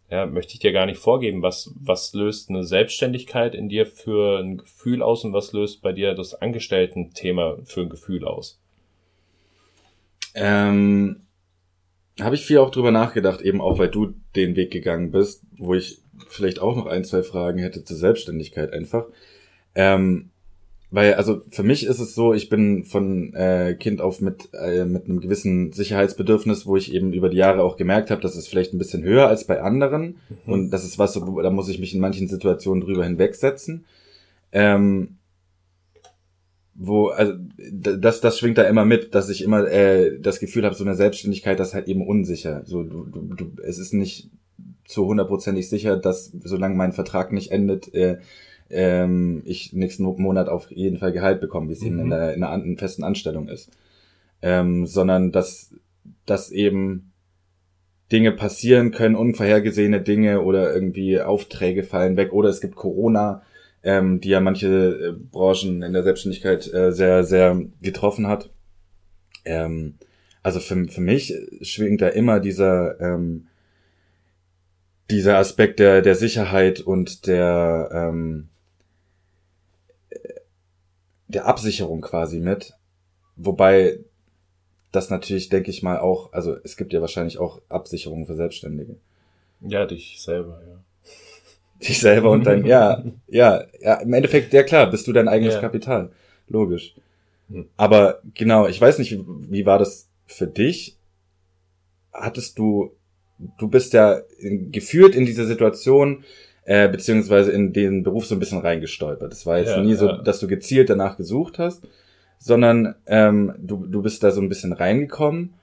ja, möchte ich dir gar nicht vorgeben, was, was löst eine Selbstständigkeit in dir für ein Gefühl aus und was löst bei dir das Angestellten-Thema für ein Gefühl aus? Ähm, habe ich viel auch drüber nachgedacht, eben auch weil du den Weg gegangen bist, wo ich vielleicht auch noch ein, zwei Fragen hätte zur Selbstständigkeit einfach. Ähm, weil, also für mich ist es so, ich bin von äh, Kind auf mit, äh, mit einem gewissen Sicherheitsbedürfnis, wo ich eben über die Jahre auch gemerkt habe, dass es vielleicht ein bisschen höher als bei anderen. Und das ist was, da muss ich mich in manchen Situationen drüber hinwegsetzen. Ähm, wo, also das, das schwingt da immer mit, dass ich immer äh, das Gefühl habe, so eine Selbstständigkeit, das ist halt eben unsicher. So, du, du, du, es ist nicht zu hundertprozentig sicher, dass solange mein Vertrag nicht endet, äh, ähm, ich nächsten Monat auf jeden Fall Gehalt bekomme, wie es eben in, Mhm. der, in einer an- festen Anstellung ist. Ähm, sondern dass, dass eben Dinge passieren können, unvorhergesehene Dinge oder irgendwie Aufträge fallen weg oder es gibt Corona, ähm, die ja manche äh, Branchen in der Selbstständigkeit äh, sehr, sehr getroffen hat. Ähm, also für, für mich schwingt da immer dieser, ähm, dieser Aspekt der, der Sicherheit und der, ähm, der Absicherung quasi mit. Wobei das natürlich, denke ich mal, auch, also es gibt ja wahrscheinlich auch Absicherungen für Selbstständige. Ja, dich selber, ja. Dich selber und dein, ja, ja, ja, im Endeffekt, ja klar, bist du dein eigenes Ja. Kapital. Logisch. Hm. Aber genau, ich weiß nicht, wie, wie war das für dich? Hattest du, du bist ja in, geführt in diese Situation, äh, beziehungsweise in den Beruf so ein bisschen reingestolpert. Es war jetzt Ja, nie so, ja. dass du gezielt danach gesucht hast, sondern ähm, du, du bist da so ein bisschen reingekommen.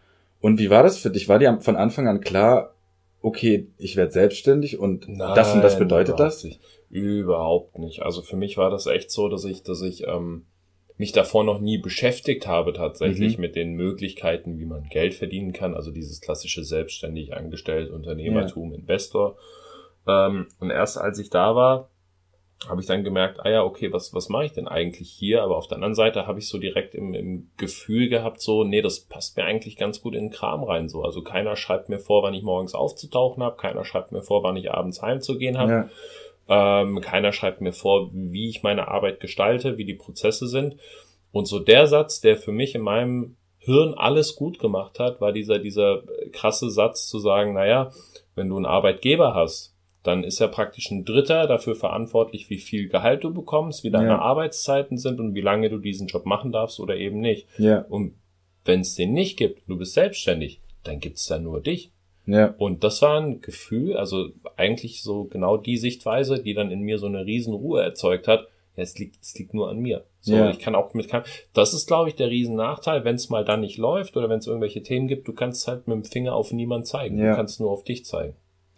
Und wie war das für dich? War dir von Anfang an klar, okay, ich werde selbstständig und das und das Nein, bedeutet das? Nicht. Überhaupt nicht. Also für mich war das echt so, dass ich, dass ich ähm, mich davor noch nie beschäftigt habe tatsächlich Mhm. mit den Möglichkeiten, wie man Geld verdienen kann. Also dieses klassische selbstständig angestellt, Unternehmertum, Investor. Ähm, und erst als ich da war, habe ich dann gemerkt, ah ja, okay, was, was mache ich denn eigentlich hier? Aber auf der anderen Seite habe ich so direkt im, im Gefühl gehabt, so, nee, das passt mir eigentlich ganz gut in den Kram rein. So. Also keiner schreibt mir vor, wann ich morgens aufzutauchen habe, keiner schreibt mir vor, wann ich abends heimzugehen habe. Ja. Ähm, keiner schreibt mir vor, wie ich meine Arbeit gestalte, wie die Prozesse sind. Und so der Satz, der für mich in meinem Hirn alles gut gemacht hat, war dieser, dieser krasse Satz zu sagen, naja, wenn du einen Arbeitgeber hast, dann ist er praktisch ein Dritter dafür verantwortlich, wie viel Gehalt du bekommst, wie deine Ja. Arbeitszeiten sind und wie lange du diesen Job machen darfst oder eben nicht. Ja, Und wenn es den nicht gibt, du bist selbstständig, dann gibt's da nur dich. ja, Und das war ein Gefühl, also eigentlich so genau die Sichtweise, die dann in mir so eine riesen Ruhe erzeugt hat. Ja, es liegt, es liegt nur an mir. So, Ja. ich kann auch mit keinem, das ist, glaube ich, der riesen Nachteil, wenn es mal dann nicht läuft oder wenn es irgendwelche Themen gibt, du kannst halt mit dem Finger auf niemand zeigen. Ja. Du kannst nur auf dich zeigen.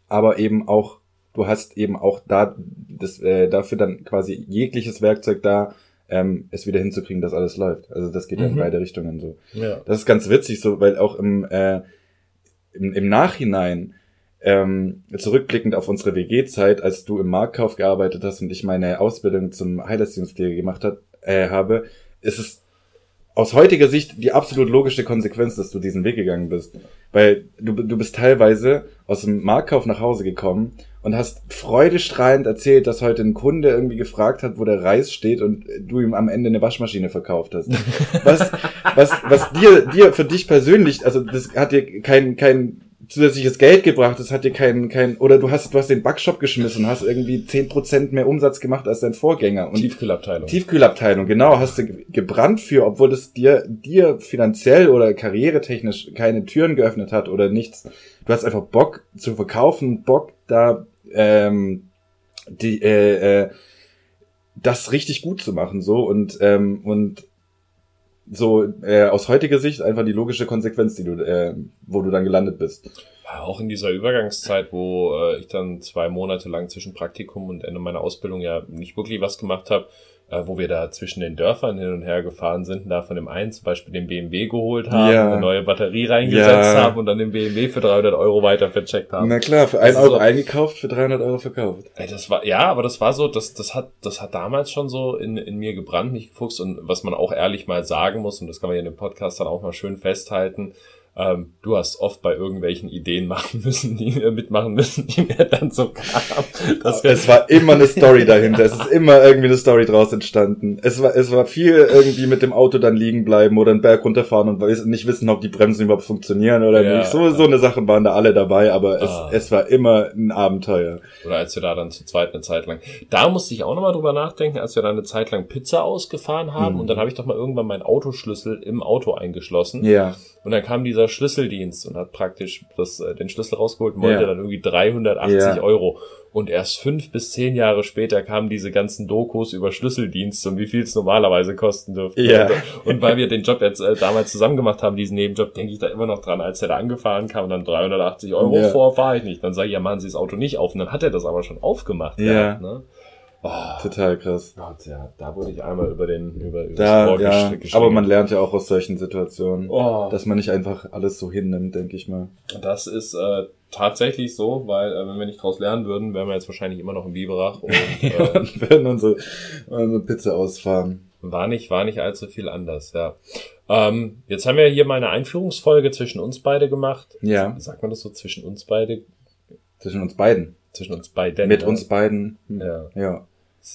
aber eben auch, du hast eben auch da das, äh, dafür dann quasi jegliches Werkzeug da, ähm, es wieder hinzukriegen, dass alles läuft. Also das geht ja in Mhm. beide Richtungen so. Ja. Das ist ganz witzig, so, weil auch im, äh, im, im Nachhinein, ähm, zurückblickend auf unsere WG-Zeit, als du im Marktkauf gearbeitet hast und ich meine Ausbildung zum Heilerziehungspflege gemacht hat, äh, habe, ist es aus heutiger Sicht die absolut logische Konsequenz, dass du diesen Weg gegangen bist. Weil du, du bist teilweise aus dem Marktkauf nach Hause gekommen und hast freudestrahlend erzählt, dass heute ein Kunde irgendwie gefragt hat, wo der Reis steht und du ihm am Ende eine Waschmaschine verkauft hast. Was, was, was dir, dir für dich persönlich, also das hat dir kein, kein zusätzliches Geld gebracht, das hat dir kein, kein, oder du hast, du hast den Backshop geschmissen, hast irgendwie 10% mehr Umsatz gemacht als dein Vorgänger. Und Tiefkühlabteilung. Tiefkühlabteilung, genau, hast du ge- gebrannt für, obwohl das dir, dir finanziell oder karrieretechnisch keine Türen geöffnet hat oder nichts. Du hast einfach Bock zu verkaufen, Bock da, ähm, die, äh, äh, das richtig gut zu machen, so und, ähm, und so äh, aus heutiger Sicht einfach die logische Konsequenz, die du, äh, wo du dann gelandet bist. Auch in dieser Übergangszeit, wo äh, ich dann zwei Monate lang zwischen Praktikum und Ende meiner Ausbildung ja nicht wirklich was gemacht habe, äh, wo wir da zwischen den Dörfern hin und her gefahren sind und da von dem einen zum Beispiel den BMW geholt haben, Ja. eine neue Batterie reingesetzt Ja. haben und dann den BMW für 300 Euro weiter vercheckt haben. Na klar, für 1 Also Euro so- eingekauft, für 300 Euro verkauft. Ey, das war, ja, aber das war so, das, das hat, das hat damals schon so in, in mir gebrannt, mich gefuchst und was man auch ehrlich mal sagen muss, und das kann man hier in dem Podcast dann auch mal schön festhalten, ähm, du hast oft bei irgendwelchen Ideen machen müssen, die wir mitmachen müssen, die mir dann so kamen. Das Es war immer eine Story dahinter. Es ist immer irgendwie eine Story draus entstanden. Es war, es war viel irgendwie mit dem Auto dann liegen bleiben oder einen Berg runterfahren und nicht wissen, ob die Bremsen überhaupt funktionieren oder Ja. nicht. So, so eine Sachen waren da alle dabei, aber es, Ah. es war immer ein Abenteuer. Oder als wir da dann zu zweit eine Zeit lang. Da musste ich auch nochmal drüber nachdenken, als wir da eine Zeit lang Pizza ausgefahren haben Mhm. und dann habe ich doch mal irgendwann meinen Autoschlüssel im Auto eingeschlossen. Ja. Und dann kam dieser Schlüsseldienst und hat praktisch das, äh, den Schlüssel rausgeholt und wollte Ja. dann irgendwie 380 Ja. Euro. Und erst fünf bis zehn Jahre später kamen diese ganzen Dokus über Schlüsseldienst und wie viel es normalerweise kosten dürfte. Ja. Und, und weil wir den Job jetzt äh, damals zusammen gemacht haben, diesen Nebenjob, denke ich da immer noch dran. Als er da angefahren kam und dann 380 Euro Ja. vor, fahre ich nicht. Dann sage ich, ja, machen Sie das Auto nicht auf. Und dann hat er das aber schon aufgemacht. Ja. gehabt, ne? Oh, Total krass. Gott, ja, da wurde ich einmal über den, über, über Da, das Ohr ja. Aber man lernt ja auch aus solchen Situationen, Oh. dass man nicht einfach alles so hinnimmt, denke ich mal. Das ist äh, tatsächlich so, weil äh, wenn wir nicht draus lernen würden, wären wir jetzt wahrscheinlich immer noch im Biberach und äh, Und werden unsere, unsere Pizza ausfahren. war nicht war nicht allzu viel anders. Ja. Ähm, jetzt haben wir hier mal eine Einführungsfolge zwischen uns beide gemacht. Ja. Sagt man das so zwischen uns beide? Zwischen uns beiden. Zwischen uns beiden. Mit ja. uns beiden. Ja. Ja.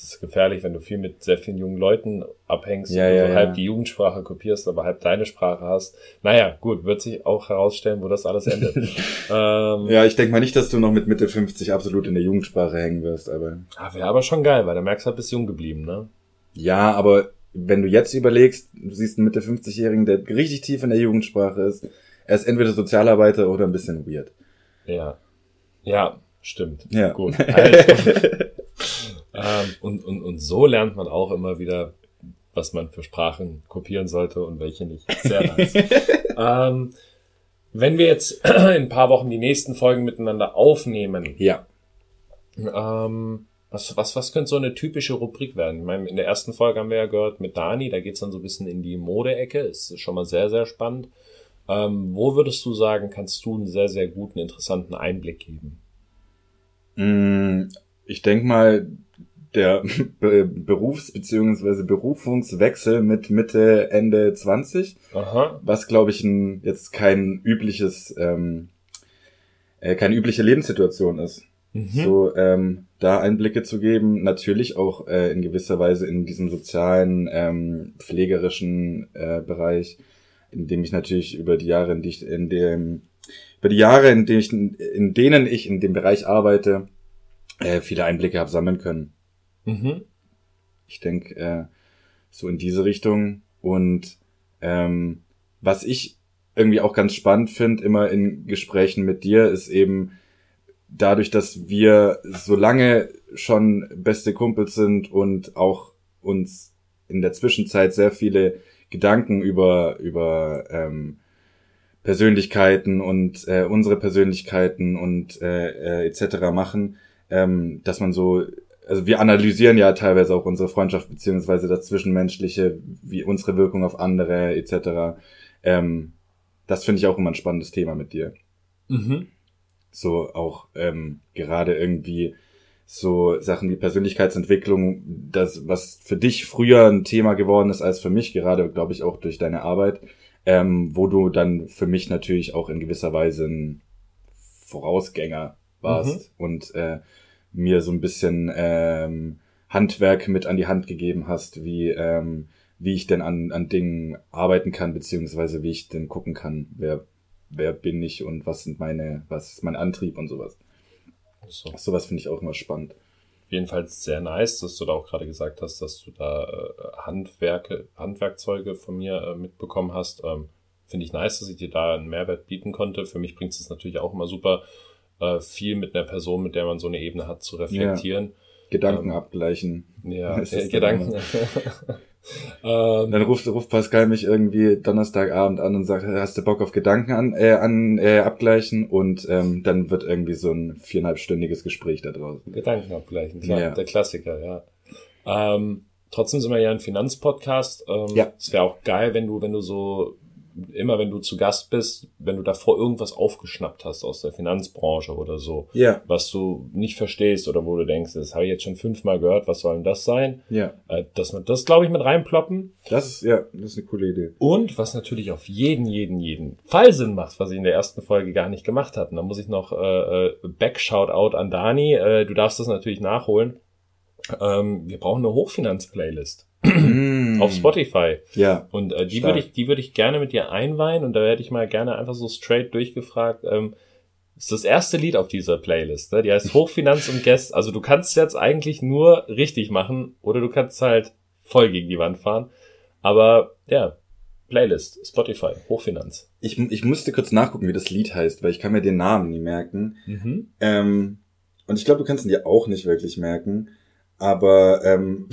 Es ist gefährlich, wenn du viel mit sehr vielen jungen Leuten abhängst Ja, und ja, so ja. halb die Jugendsprache kopierst, aber halb deine Sprache hast. Naja, gut, wird sich auch herausstellen, wo das alles endet. ähm, Ja, ich denke mal nicht, dass du noch mit Mitte 50 absolut in der Jugendsprache hängen wirst, aber. ah, Wäre aber schon geil, weil da merkst du halt, bist jung geblieben, ne? Ja, aber wenn du jetzt überlegst, du siehst einen Mitte 50-Jährigen, der richtig tief in der Jugendsprache ist, er ist entweder Sozialarbeiter oder ein bisschen weird. Ja. Ja, stimmt. Ja. Gut. Also, ähm, und, und, und so lernt man auch immer wieder, was man für Sprachen kopieren sollte und welche nicht. Sehr nice. ähm, wenn wir jetzt in ein paar Wochen die nächsten Folgen miteinander aufnehmen, Ja. ähm, was, was, was könnte so eine typische Rubrik werden? Ich meine, in der ersten Folge haben wir ja gehört mit Dani, da geht's dann so ein bisschen in die Mode-Ecke, ist schon mal sehr, sehr spannend. Ähm, wo würdest du sagen, kannst du einen sehr, sehr guten, interessanten Einblick geben? Ich denke mal, der Be Berufs- bzw. Berufungswechsel mit Mitte, Ende 20, Aha. was glaube ich ein, jetzt kein übliches, ähm, äh, keine übliche Lebenssituation ist. Mhm. So, ähm, da Einblicke zu geben, natürlich auch äh, in gewisser Weise in diesem sozialen, ähm, pflegerischen äh, Bereich, in dem ich natürlich über die Jahre, in, die ich, in dem, über die Jahre, in, ich, in denen ich in dem Bereich arbeite, äh, viele Einblicke habe sammeln können. Mhm. Ich denke, äh, so in diese Richtung. Und ähm, was ich irgendwie auch ganz spannend finde, immer in Gesprächen mit dir, ist eben dadurch, dass wir so lange schon beste Kumpels sind und auch uns in der Zwischenzeit sehr viele Gedanken über, über ähm, Persönlichkeiten und äh, unsere Persönlichkeiten und äh, äh, etc. machen, ähm, dass man so, also wir analysieren ja teilweise auch unsere Freundschaft beziehungsweise das Zwischenmenschliche, wie unsere Wirkung auf andere etc. Ähm, das finde ich auch immer ein spannendes Thema mit dir. Mhm. So auch ähm, gerade irgendwie so Sachen wie Persönlichkeitsentwicklung, das, was für dich früher ein Thema geworden ist als für mich, gerade glaube ich auch durch deine Arbeit, ähm, wo du dann für mich natürlich auch in gewisser Weise ein Vorausgänger warst und äh, mir so ein bisschen ähm, Handwerk mit an die Hand gegeben hast, wie ähm, wie ich denn an, an Dingen arbeiten kann, beziehungsweise wie ich denn gucken kann, wer wer bin ich und was sind meine, was ist mein Antrieb und sowas. So. Sowas finde ich auch immer spannend. jeden Fall sehr nice, dass du da auch gerade gesagt hast, dass du da äh, Handwerke, Handwerkzeuge von mir äh, mitbekommen hast. Ähm, Finde ich nice, dass ich dir da einen Mehrwert bieten konnte. Für mich bringt es natürlich auch immer super, äh, viel mit einer Person, mit der man so eine Ebene hat, zu reflektieren. Gedanken Ähm, abgleichen. Ja, äh, Gedanken. ähm, Dann ruft, ruft Pascal mich irgendwie Donnerstagabend an und sagt, hast du Bock auf Gedanken an, äh, an äh, abgleichen? Und ähm, dann wird irgendwie so ein viereinhalbstündiges Gespräch da draußen. Gedanken abgleichen, klar, Ja. der Klassiker, ja. Ähm, trotzdem sind wir ja ein Finanzpodcast. Ähm, Ja. Es wäre auch geil, wenn du, wenn du so, immer wenn du zu Gast bist, wenn du davor irgendwas aufgeschnappt hast aus der Finanzbranche oder so, Ja, was du nicht verstehst oder wo du denkst, das habe ich jetzt schon fünfmal gehört, was soll denn das sein? ja. Äh, dass wir das, glaube ich, mit reinploppen. Das ist, ja, das ist eine coole Idee. Und was natürlich auf jeden, jeden, jeden Fall Sinn macht, was ich in der ersten Folge gar nicht gemacht habe. Da muss ich noch äh, äh, Back-Shoutout an Dani. Äh, du darfst das natürlich nachholen. Ähm, wir brauchen eine Hochfinanz-Playlist. Auf Spotify. Ja, Und äh, die würde ich, die würde ich gerne mit dir einweihen. Und da werde ich mal gerne einfach so straight durchgefragt. Ähm, ist das erste Lied auf dieser Playlist. Ne? Die heißt Hochfinanz und Guest. Also du kannst jetzt eigentlich nur richtig machen oder du kannst halt voll gegen die Wand fahren. Aber ja, Playlist, Spotify, Hochfinanz. ich, ich musste kurz nachgucken, wie das Lied heißt, weil ich kann mir den Namen nie merken. Mhm. Ähm, und ich glaube, du kannst ihn dir auch nicht wirklich merken. Aber ähm,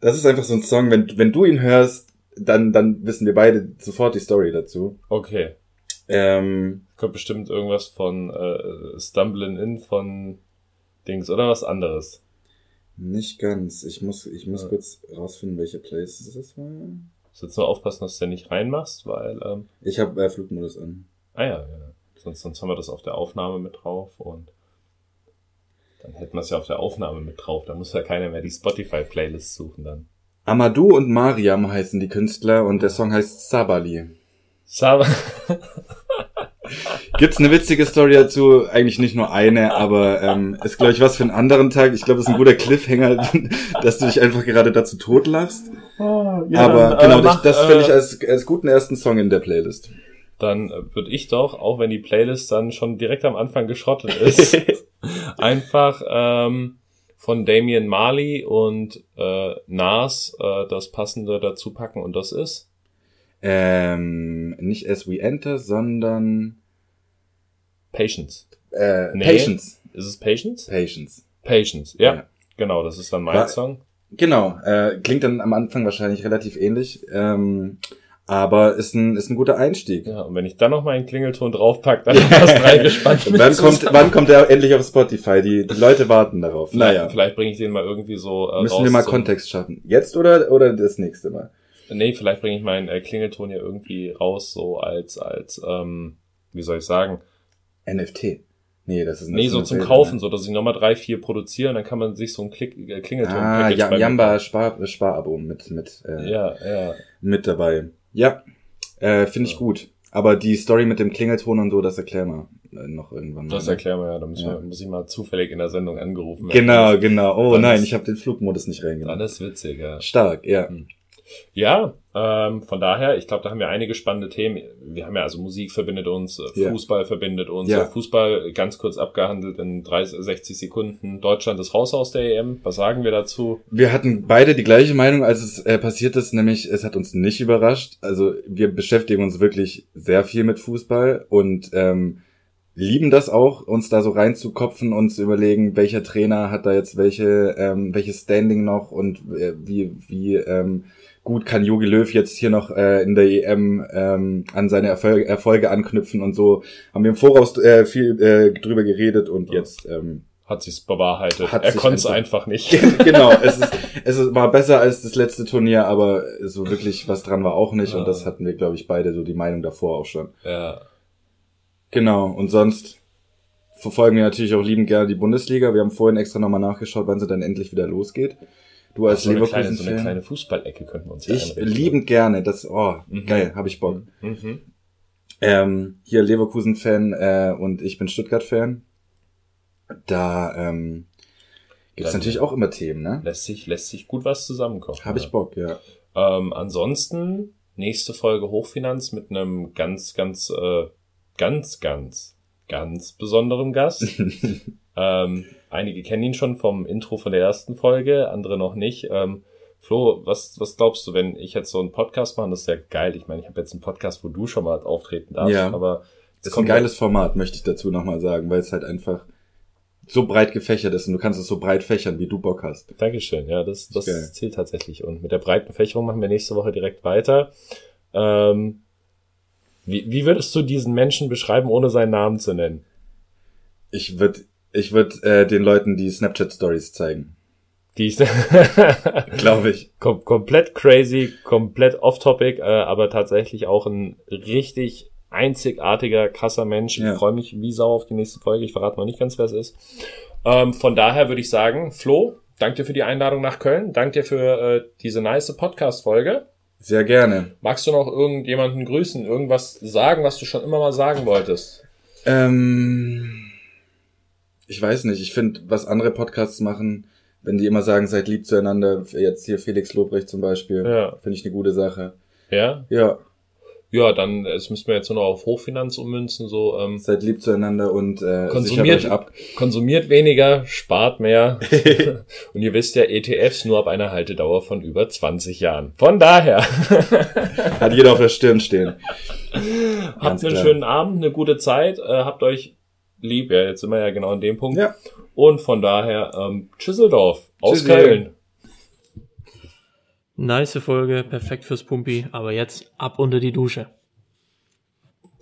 das ist einfach so ein Song, wenn, wenn du ihn hörst, dann, dann wissen wir beide sofort die Story dazu. Okay. Ähm, Kommt bestimmt irgendwas von äh, Stumbling In von Dings oder was anderes. nicht ganz. Ich muss, ich muss Ja. kurz rausfinden, welche Place das war. Muss jetzt nur aufpassen, dass du den nicht reinmachst, weil, ähm, Ich habe äh, Flugmodus an. ah ja, ja. Sonst, sonst haben wir das auf der Aufnahme mit drauf und dann hätten wir es ja auf der Aufnahme mit drauf. Da muss ja keiner mehr die Spotify-Playlist suchen dann. Amadou und Mariam heißen die Künstler und der Song heißt Sabali. Saba. Gibt's eine witzige Story dazu? Eigentlich nicht nur eine, aber ähm, ist, glaube ich, was für einen anderen Tag. Ich glaube, das ist ein guter Cliffhanger, dass du dich einfach gerade dazu totlachst. Oh, ja, aber dann, genau, äh, mach, das finde ich äh, als, als guten ersten Song in der Playlist. Dann würde ich doch, auch wenn die Playlist dann schon direkt am Anfang geschrottet ist, einfach ähm, von Damian Marley und äh, Nas äh, das passende dazu packen und das ist Ähm, nicht As We Enter, sondern Patience. äh, Nee. Patience. Ist es Patience? Patience. Patience, ja. Ja. Genau, das ist dann mein War- Song. Genau, äh, klingt dann am Anfang wahrscheinlich relativ ähnlich, ähm, aber ist ein, ist ein guter Einstieg. Ja, und wenn ich dann noch mal einen Klingelton draufpack, dann hast drei gespannt. wann, kommt, wann kommt er endlich auf Spotify? Die, die Leute warten darauf. Naja, Vielleicht bringe ich den mal irgendwie so äh, müssen raus wir mal Kontext schaffen. Jetzt oder, oder das nächste Mal? Nee, vielleicht bringe ich meinen äh, Klingelton ja irgendwie raus, so als, als, ähm, wie soll ich sagen? NFT. Nee, das ist Nee, so zum Welt, Kaufen, ne? so dass ich nochmal drei, vier produziere und dann kann man sich so ein Klick, äh, Klingelton Ah, ja, Jamba. Spar, Sparabo mit, mit, äh, Ja, ja. mit dabei. Ja, äh, finde ich gut. Aber die Story mit dem Klingelton und so, das erklär mal äh, noch irgendwann mal. Das ne? erklären wir ja, da müssen Ja. wir, muss ich mal zufällig in der Sendung angerufen werden. Genau, genau. Oh Dann nein, ist- ich habe den Flugmodus nicht Dann reingenommen. ist witzig, ja. Stark, ja. Ja, ähm, von daher, ich glaube, da haben wir einige spannende Themen. Wir haben ja also Musik verbindet uns, äh, Ja. Fußball verbindet uns. Äh, Fußball ganz kurz abgehandelt in 30, 60 Sekunden. Deutschland ist raus aus der EM. Was sagen wir dazu? Wir hatten beide die gleiche Meinung, als es äh, passiert ist, nämlich es hat uns nicht überrascht. Also wir beschäftigen uns wirklich sehr viel mit Fußball und ähm, lieben das auch, uns da so reinzukopfen und zu überlegen, welcher Trainer hat da jetzt welche, ähm, welches Standing noch und äh, wie, wie ähm, gut kann Jogi Löw jetzt hier noch äh, in der EM ähm, an seine Erfolge, Erfolge anknüpfen und so. Haben wir im Voraus äh, viel äh, drüber geredet und jetzt ähm, Hat sich's bewahrheitet. Hat er konnte es einfach- nicht. genau, es, ist, es ist, war besser als das letzte Turnier, aber so wirklich was dran war auch nicht. Und das hatten wir, glaube ich, beide so die Meinung davor auch schon. ja. Genau, und sonst verfolgen wir natürlich auch liebend gerne die Bundesliga. Wir haben vorhin extra nochmal nachgeschaut, wann sie dann endlich wieder losgeht. Du als so, eine kleine, so eine Leverkusen-Fan. kleine Fußballecke könnten wir uns ja Ich liebend gerne, das, oh, Mhm. geil, hab ich Bock. Mhm. Ähm, hier Leverkusen-Fan äh, und ich bin Stuttgart-Fan. Da ähm, gibt's Dann- natürlich auch immer Themen, ne? Lässt sich, lässt sich gut was zusammenkochen. Hab ich Bock, ja. Ähm, ansonsten, nächste Folge Hochfinanz mit einem ganz, ganz, äh, ganz, ganz, ganz besonderen Gast. ähm, einige kennen ihn schon vom Intro von der ersten Folge, andere noch nicht. Ähm, Flo, was, was glaubst du, wenn ich jetzt so einen Podcast mache? Das ist ja geil. Ich meine, ich habe jetzt einen Podcast, wo du schon mal auftreten darfst, Ja. aber Das ist ein geiles Format, möchte ich dazu nochmal sagen, weil es halt einfach so breit gefächert ist und du kannst es so breit fächern, wie du Bock hast. Dankeschön, ja, das, das Geil. zählt tatsächlich. Und mit der breiten Fächerung machen wir nächste Woche direkt weiter. Ähm, wie, wie würdest du diesen Menschen beschreiben, ohne seinen Namen zu nennen? Ich würde ich würd, äh, den Leuten die Snapchat-Stories zeigen. Die ist Glaube ich. kom komplett crazy, komplett off-topic, äh, aber tatsächlich auch ein richtig einzigartiger, krasser Mensch. Ja. Ich freue mich wie Sau auf die nächste Folge. Ich verrate noch nicht ganz, wer es ist. Ähm, von daher würde ich sagen, Flo, danke dir für die Einladung nach Köln. Danke dir für äh, diese nice Podcast-Folge. Sehr gerne. Magst du noch irgendjemanden grüßen, irgendwas sagen, was du schon immer mal sagen wolltest? Ähm, ich weiß nicht, ich finde, was andere Podcasts machen, wenn die immer sagen, seid lieb zueinander, jetzt hier Felix Lobrecht zum Beispiel, Ja. finde ich eine gute Sache. Ja? Ja, Ja, dann, es müssen wir jetzt nur noch auf Hochfinanz ummünzen, so, ähm, seid lieb zueinander und äh, Konsumiert- ab. konsumiert weniger, spart mehr. Und ihr wisst ja, ETFs nur ab einer Haltedauer von über 20 Jahren. Von daher, Hat jeder auf der Stirn stehen. habt einen schönen Abend, eine gute Zeit, äh, habt euch lieb, ja, jetzt sind wir ja genau an dem Punkt. Ja. Und von daher, ähm, Tschüsseldorf aus Tschüssi. Köln. Nice Folge, perfekt fürs Pumpi, aber jetzt ab unter die Dusche.